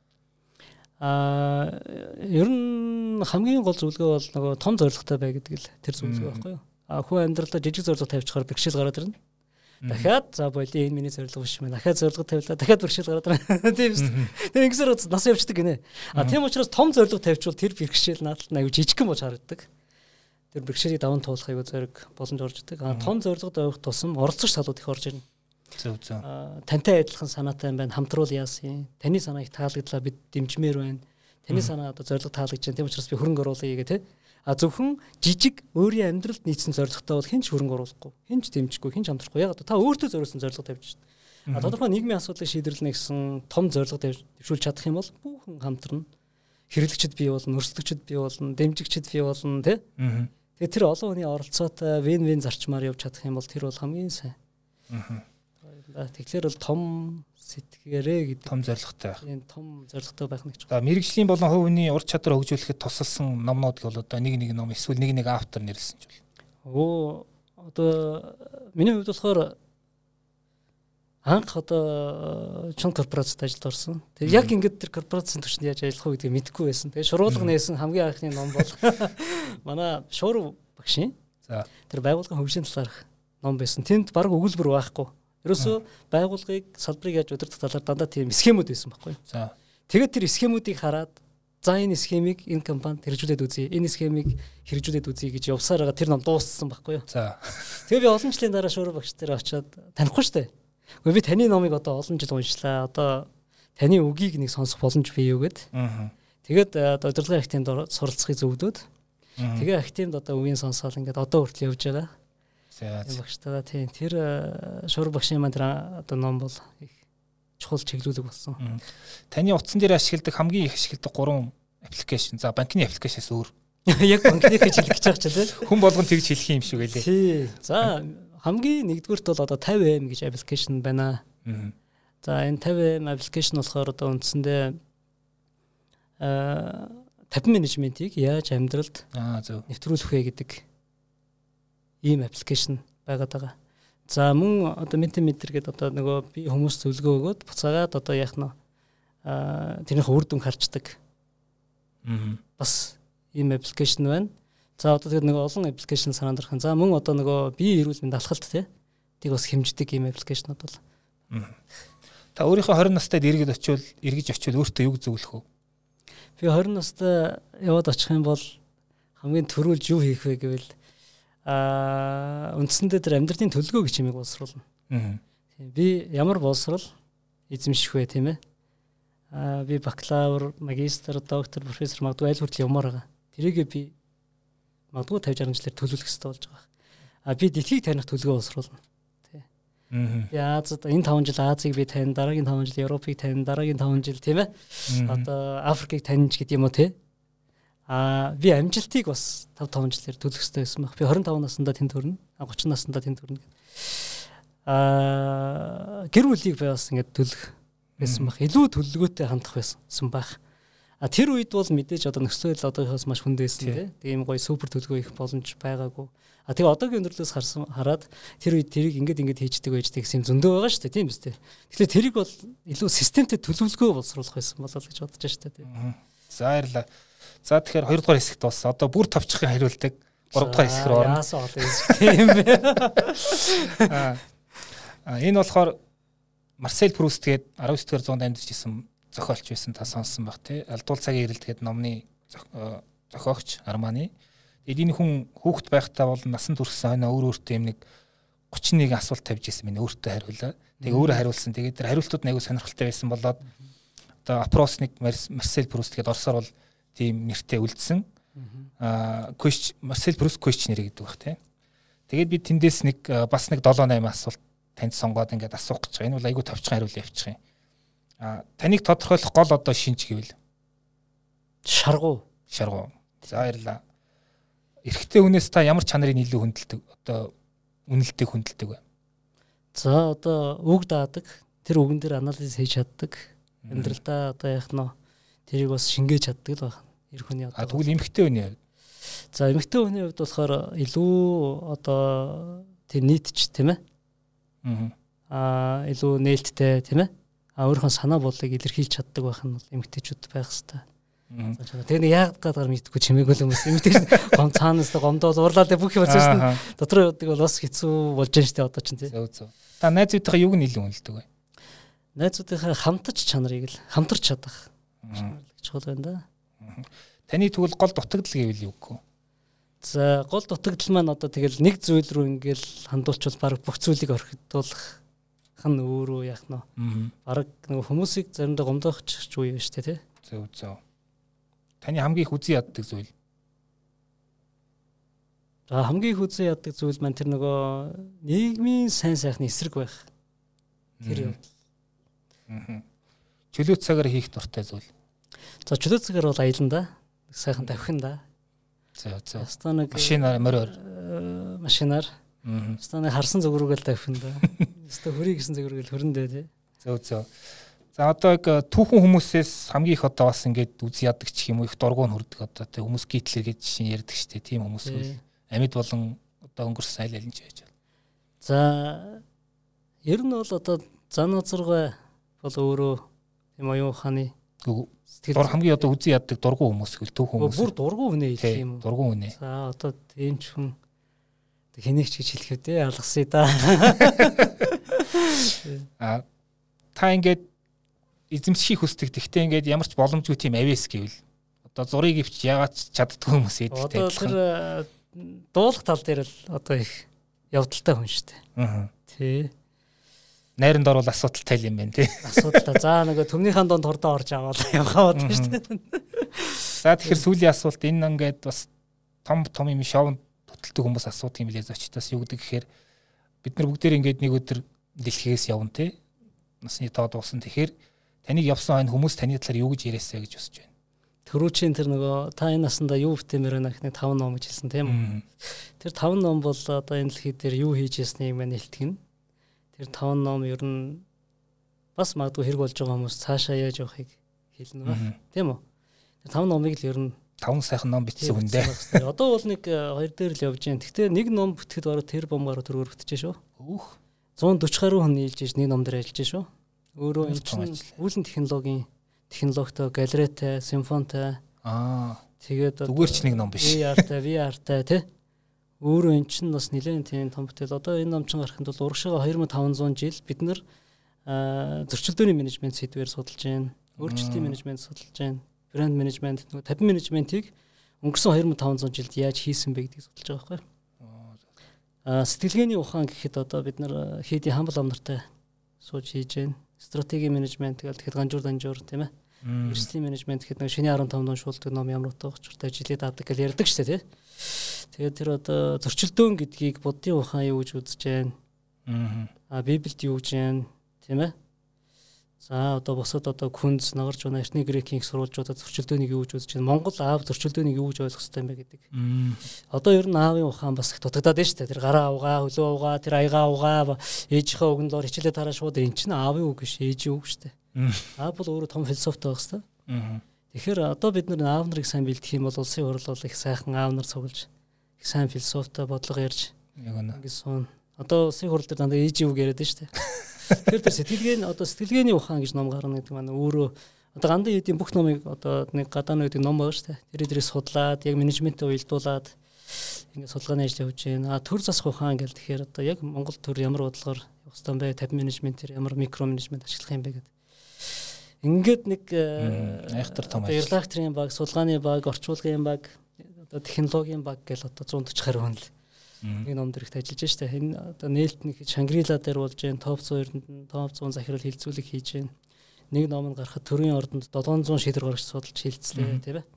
Аа ер нь хамгийн гол зөвлөгөө бол нөгөө том зорилготой бай гэдэг л тэр зөвлөгөө байхгүй юу? А хүн амьдралдаа жижиг зорилго тавьчихаар бэрхшээл гараад ирнэ. Дахиад за боли энэ миний зорилго биш мэн. Дахиад зорилго тавилаа. Дахиад бэрхшээл гараад байна. [laughs] Тийм шүү. Тэгээ ингэсээр нас явчихдаг гинэ. А тийм учраас том зорилго тавьчвал тэр бэрхшээл наадад аюу жижигхэн болж харагддаг. Тэр бэрхшээлийг даван туулах аюу зориг боломж орж идэг. А том зорилгод явах тусам оролцогч салууд их орж ирнэ.
Зөв зөв.
Тантай адилхан санаатай юм байна. Хамтруул яасан. Таны санаа их таалагдлаа бид дэмжмээр байна. Таны санаа одоо зорилго таалагдж байна. Тийм учраас би хөрөнгө оруулъя гэх тээ А зөвхөн жижиг өөрийн амьдралд нийцсэн зорилготой бол хинч хөрөнгө оруулахгүй, хинч дэмжихгүй, хинч хамтрахгүй. Яг та өөртөө зориулсан зорилго тавьж байна. А тодорхой нийгмийн асуудлыг шийдвэрлэнэ гэсэн том зорилго тавьжуулж чадах юм бол бүхэн хамтарна. Хэрэглэгчд бий болно, өрсөлдөгчд бий болно, дэмжигчд бий болно, тий? Тэгээ тэр олон хүний оролцоотой вин вин зарчмаар явж чадах юм бол тэр бол хамгийн сайн. Аа. Тэгэхээр бол том сэтгэгээрээ гэдэг
том зорилготой байх.
Энэ том зорилготой байх нэг ч.
За мэрэгжлийн болон хувь хүний ур чадвар хөгжүүлэхэд тусалсан номнууд бол одоо нэг нэг ном эсвэл нэг нэг автор нэрлсэн ч
бол. Оо одоо миний хувьд болохоор анх одоо чон корпорацид ажилд орсон. Тэгээ яг ингээд тэр корпорацийн түвшинд яаж ажиллах вэ гэдгийг мэдэхгүй байсан. Тэгээ шуруулга нээсэн хамгийн анхны ном бол [laughs] манай шуур багшийн. За тэр байгууллагын хөгжлийн талаарх ном байсан. Тэнд баг өгүүлбэр байхгүй. Ерөөсөө байгууллагыг салбарыг яаж удирдах талаар дандаа тийм схемүүд байсан байхгүй? За. Тэгээд тэр схемүүдийг хараад за энэ схемийг энэ компанид хэрэгжүүлээд үзье. Энэ схемийг хэрэгжүүлээд үзье гэж явсаар байгаа тэр ном дууссан байхгүй юу? За. Тэгээ би олон жилийн дараа шуурга багш дээр очиод танихгүй штэ. Гэхдээ би таны номыг одоо олон жил уншлаа. Одоо таны үгийг нэг сонсох боломж бий юу гэд. Тэгээд одоо удирдлагын активд суралцахыг зөвлөдөөд. Тэгээ активд одоо үгийн сонсоол ингээд одоо хүртэл явж байгаа. Багштайгаа тийм тэр э, шур багшийн маань тэр одоо ном бол их чухал чиглүүлэг болсон.
Таны утсан дээр ашигладаг хамгийн их ашигладаг гурван аппликейшн. За банкны аппликейшнээс өөр. [laughs]
Яг банкных гэж хэлэх гэж байгаа ч тийм.
Хүн болгон тэгж хэлэх юм шиг байлээ.
Тий. За хамгийн нэгдүгürt бол одоо 50M гэж аппликейшн байна. За энэ 50M аппликейшн болохоор одоо үндсэндээ аа 50 менежментийг яаж амьдралд нэвтрүүлэх вэ гэдэг ийм аппликейшн байгаад байгаа. За мөн одоо Mentimeter гэдэг одоо нөгөө би хүмүүс зөвлөгөө өгөөд буцаагаад одоо яах нь аа тэрнийхээ үр дүн харцдаг. Аа. Бас ийм аппликейшн байна. За одоо тэгээд нөгөө олон аппликейшн санаанд орхон. За мөн одоо нөгөө бие эрүүл мэнд алхалт тий. Тийг бас хэмждэг ийм аппликейшнуд бол.
Аа. Та өөрийнхөө 20 настайд эргэж очивол эргэж очивол өөртөө юу зөвлөх вэ?
Би 20 настай яваад очих юм бол хамгийн түрүүлж юу хийх вэ гэвэл аа үндсэндээ тэр амьдралын төлөвлөгөө гэж юмыг боловсруулна. Би ямар боловсрал эзэмших вэ тийм ээ? Аа би бакалавр, магистр, доктор, профессор магадгүй аль хүртэл явмаар байгаа. Тэрийгээ би магадгүй 50 60 жилээр төлөвлөх хэрэгтэй болж байгаа. А би дэлхийг таних төлөвлөгөө боловсруулна. Тий. Азад энэ 5 жил Азийг би тань, дараагийн 5 жил Европыг тань, дараагийн 5 жил тийм ээ. Одоо Африкийг таньж гэдэг юм уу те. Аа би амжилтыг бас 5 5 жилээр төлөх хэрэгтэй байсан баг. Би 25 наснда тэнд төрнө. 30 наснда тэнд төрнө. Аа гэр бүлийг би бас ингээд төлөх байсан баг. Илүү төлөвлөгөөтэй хандах байсан баг. А тэр үед бол мэдээж одоо нөхцөл одоогоос маш хүнд байсан тийм гоё супер төлгөө их боломж байгаагүй. А тэгээ одоогийн өндөрлөөс харсан хараад тэр үед тэрийг ингээд ингээд хийждэг байждаг гэсэн юм зөндөө байгаа шүү дээ тийм биз дээ. Тэгэхээр тэрийг бол илүү системтэй төлөвлөгөө боловсруулах байсан болол гэж бодож байна шүү дээ тийм.
За баярлалаа. За тэгэхээр 2 дугаар хэсэгт болсон. Одоо бүр товчхон хариултыг 3 дугаар хэсэг рүү орно.
Яасан одоо хэсэг тийм бэ. [laughs]
А энэ болохоор Марсель Пруст гээд 19 дэх зуунд амьдарч исэн зохиолч байсан та сонссон баг тий. Алдуул цагийн ирэлт гэдэг номны зохиогч Арманы. Тэгээд энэ хүн хүүхэд байхдаа бол насан туршсан хойно өөр өөртөө юм нэг 31 асуулт тавьж ирсэн минь өөртөө хариулаа. Тэгээ өөрөө хариулсан. Тэгээд тэр хариултууд нэг сонирхолтой байсан болоод одоо Апросник Марсель Пруст гэдэг орсоор бол тийм нэртэй үлдсэн. Аа Марсель Пруст Квечнер гэдэг баг тий. Тэгээд би тэндээс нэг бас нэг 7 8 асуулт танд сонгоод ингээд асуух гэж байгаа. Энэ бол айгүй товчхон хариулт явуучих юм. А таныг тодорхойлох гол одоо шинж гэвэл
шаргуу.
Шаргуу. За баярлаа. Эрэгтэй хүнээс та ямар чанарыг илүү хүндэлдэг? Одоо үнэлтэйг хүндэлдэг вэ?
За одоо үг даадаг. Тэр үгэн дээр анализ хийж чаддаг. Амьдралдаа одоо яах нь тэрийг бас шингээж чаддаг л байна. Эр хүний
одоо. А тэгвэл эмэгтэй хүний хувьд.
За эмэгтэй хүний хувьд болохоор илүү одоо тэр нийтч тийм ээ. Аа илүү нээлттэй тийм ээ а өөрийнхөө санаа бодлыг илэрхийлж чаддаг байх нь бол эмгтээчүүд байх хэвээр. Тэгээ нэг яг гадаар мэдгүй чимээгүй л хүмүүс эмгтээч гом цаанаас гомдоо уурлаад бүх юм болчихсон. Дотроо явдаг бол бас хэцүү болж байна дээ одоо ч тийм.
Зөв зөв. Та найзуудынхаа юуг нь илүү үнэлдэг вэ?
Найзуудынхаа хамтарч чанарыг л хамтарч чадах гэж хол байна да.
Таны тэгвэл гол дутагдал гэвэл юу вэ?
За гол дутагдал маань одоо тэгэл нэг зүйл рүү ингээл хандуулчвал баг бүх зүйлийг орхидуулах хан өөрөө яах нь баг нэг хүмүүсийг заримдаа гомдоох ч үе байна шүү дээ тий.
Зөв зөв. Таны хамгийн их үзий яддаг зүйл.
За хамгийн их үзий яддаг зүйл маань тэр нөгөө нийгмийн сайн сайхны эсрэг байх. Тэр юм.
Аа. Чөлөө цагаар хийх дуртай зүйл.
За чөлөө цагаар бол аялна да. Сайхан тавхин да.
За за.
Машинаар мороор. Машинаар Станы харсан зүгрүүгээл тавьсан да. [laughs] Өстө хөрий гэсэн зүгрүүгээл хөрөндөө тий.
Зөв зөв. За одоо яг э, түүхэн хүмүүсээс хамгийн их одоо бас ингээд үз ядаг ч юм уу их дургуй хүрдэг одоо тий хүмүүс гитлэр гэж жишээ ярьдаг штэ тийм хүмүүс үл амьд болон одоо өнгөрсөн айл алинч байж байна.
За ер нь бол одоо зан назаргай бол өөрөө тийм оюун ухааны
сэтгэл хамгийн одоо үгүй яддаг дургуй хүмүүс хэл түүхэн хүмүүс.
Бүр дургуй хүнээ хэлэх юм уу?
Дургуй хүнээ.
За одоо тийм ч хүн хэнийгч гэж хэлэх үү те алгасъя да. [laughs]
А та ингээд эзэмшихийг хүсдэг. Тэгтээ ингээд ямар ч боломжгүй тийм авэс гэвэл одоо зургийг ивч яагаад чаддгүй хүмүүс эдэлтэй.
Одоо тэр дуулах тал дээр л одоо их явдалтай хүн шүү дээ. Аа. Тий.
Найранд орвол асуудалтай юм байна тий.
Асуудалтай. За нөгөө төмнийхэн донд хордоо орж аваад явхаа бод шүү дээ.
За тэгэхээр сүүлийн асуулт энэ ингээд бас том том юм шоунд хөдөлтөг хүмүүс асуудаг юм лээ зочдоос юу гэдэг гэхээр бид нар бүгдээр ингээд нэг өдөр дэлхийгээс явна те насны тоо дуусан тэгэхээр таныг явсан хойно хүмүүс таны талаар юу гэж яриасаа гэж босч байна.
Төрүүчийн тэр нөгөө та энэ насанда юу битэмээр байна гэхний 5 ном гэж хэлсэн тийм үү? Тэр 5 ном бол одоо энэ дэлхий дээр юу хийж ясныг мань хэлтгэн. Тэр 5 ном ер нь бас магадгүй хэрэг болж байгаа хүмүүс цаашаа яаж явахыг хэлнэ ба. Тийм үү? Тэр 5 номыг л ер нь
таван сайхан ном бичсэн хүн дээ.
Одоо бол нэг э, хоёр дээр л явж байна. Гэхдээ нэг ном бүтгэхэд бараг тэр бомгаар төрөөр бүтчихэж шүү.
Өөх.
140 гаруй хүн нийлж иж нэг ном дээр ажиллаж шүү. Өөрөө энэ чинь үүлэн технологийн технологитой, галеретай, симфонтой.
Аа.
Тэгээд
зүгээр ч нэг ном биш.
VR-тай, VR-тай тий. Өөрөө эн чинь бас нэлээд тийм том бүтээл. Одоо энэ ном чинь гарахын тулд урагшаага 2500 жил бид нар зөрчилдөөний менежмент сэдвээр судалж байна. Өөрчлөлтийн менежмент судалж байна брэнд менежмент нөгөө 50 менежментийг өнгөрсөн 2500 жилд яаж хийсэн бэ гэдгийг судалж байгаа байхгүй. Аа сэтгэлгээний ухаан гэхэд одоо бид нар хийдийн хамбал амнартай сууж хийж байна. Стратеги менежмент гэдэг тэгэхэд ганжуур данжуур тийм ээ. Эрсдлийн менежмент гэхэд нэг шинэ 15 дон шуулдаг ном ямар утга учиртай жилээд авдаг гэж ярьдаг шүү дээ тий. Тэгээд тэр одоо зөрчилдөөн гэдгийг буддын ухаан юу гэж үзэж байна. А Библиэд юу гэж юм тийм ээ? За одоо бусад одоо күнз нагарч байна эртний грекийн сурвалжуудад зөрчилдөөнийг юу гэж үзэж байна? Монгол аав зөрчилдөөнийг юу гэж ойлгох хэрэгтэй юм бэ гэдэг. Одоо ер нь аавын ухаан бас их дутагдаад байна шүү дээ. Тэр гараа угаа, хөлөө угаа, тэр аягаа угаа, ээжийнхээ өгнөлөөр хичээлээ тараа шууд эн чинь аавын үг биш, ээжийн үг шүү дээ. Аав бол өөрөө том философитой байх хэрэгтэй. Тэгэхээр одоо бид нар аав нарыг сайн бэлдэх юм бол улсын хурл бол их сайхан аав нар цуглаж их сайн философитой бодлого ярьж ингэ суун. Одоо улсын хурл дээр дандаа ээжийн үг яриад байна шүү дээ. Тэгэхээр тэр сэтгэлгээ нь одоо сэтгэлгээний ухаан гэж ном гарна гэдэг маань өөрөө одоо гандын эдийн бүх номыг одоо нэг гадааны гэдэг ном байгаа шүү дээ. Тэр дээрээ судлаад яг менежментээ уялдуулаад ингээд судалгааны ажил явуулж байна. А төр засах ухаан гэл тэгэхээр одоо яг Монгол төр ямар бодлогоор явах ёстой юм бэ? 50 менежментээр ямар микро менежмент ашиглах юм бэ гэдэг. Ингээд нэг
айхтар том
ажил. Ирлактрийн баг, судалгааны баг, орчуулгын баг, одоо технологийн баг гэл одоо 140 гаруй хүн л нэг ном дээрх ажиллаж штэ. Энэ одоо нээлт нэг Шангрила дээр болж जैन топ 100 эрдэнд топ 100 захирал хилцүүлэг хийж जैन. Нэг ном нь гарахад төрийн ордонд 700 шийдвэр гаргаж судалж хилцлээ тийм ээ.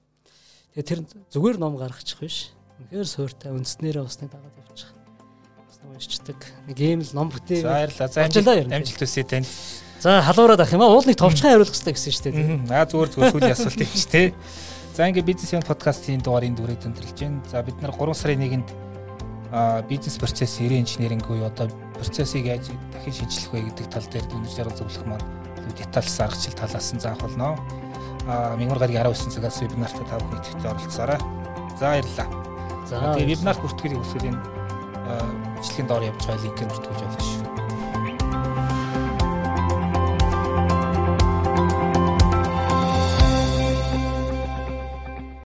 Тэгээ тэр зүгээр ном гаргачих биш. Үнэхээр сууртай үндснээрээ усны дагаад явчих. Бас нэг уншдаг. Нэг ийм л ном бүтээг.
За баярлалаа. За амжилт хүсье танд.
За халуураад ах юм аа. Уулныг товчхон хариулах хэрэгтэй гэсэн шүү
дээ. Аа зүгээр зүгээр сүүлийн асуулт юм чи тээ. За ингээ бизнес юм подкастын дугаарыг дүрээд өндөрлж байна. За бид нар 3 сарын 1-нд бизнес процесс 90 инженеринг буюу одоо процессыг яаж дахин шинжлэх вэ гэдэг тал дээр дүнж жаргал зөвлөх маань детальс аргачлал талаас нь заах болно. А мянгаар гарагийн 19 цагаас вебинартаа та бүхэн идэвхтэй оролцоорой. За баярлалаа. За тэгээ вебинар бүртгэрийг өсвөл энэ бичлэгийн доор явж байгаа линкээр бүртгэж болно шүү.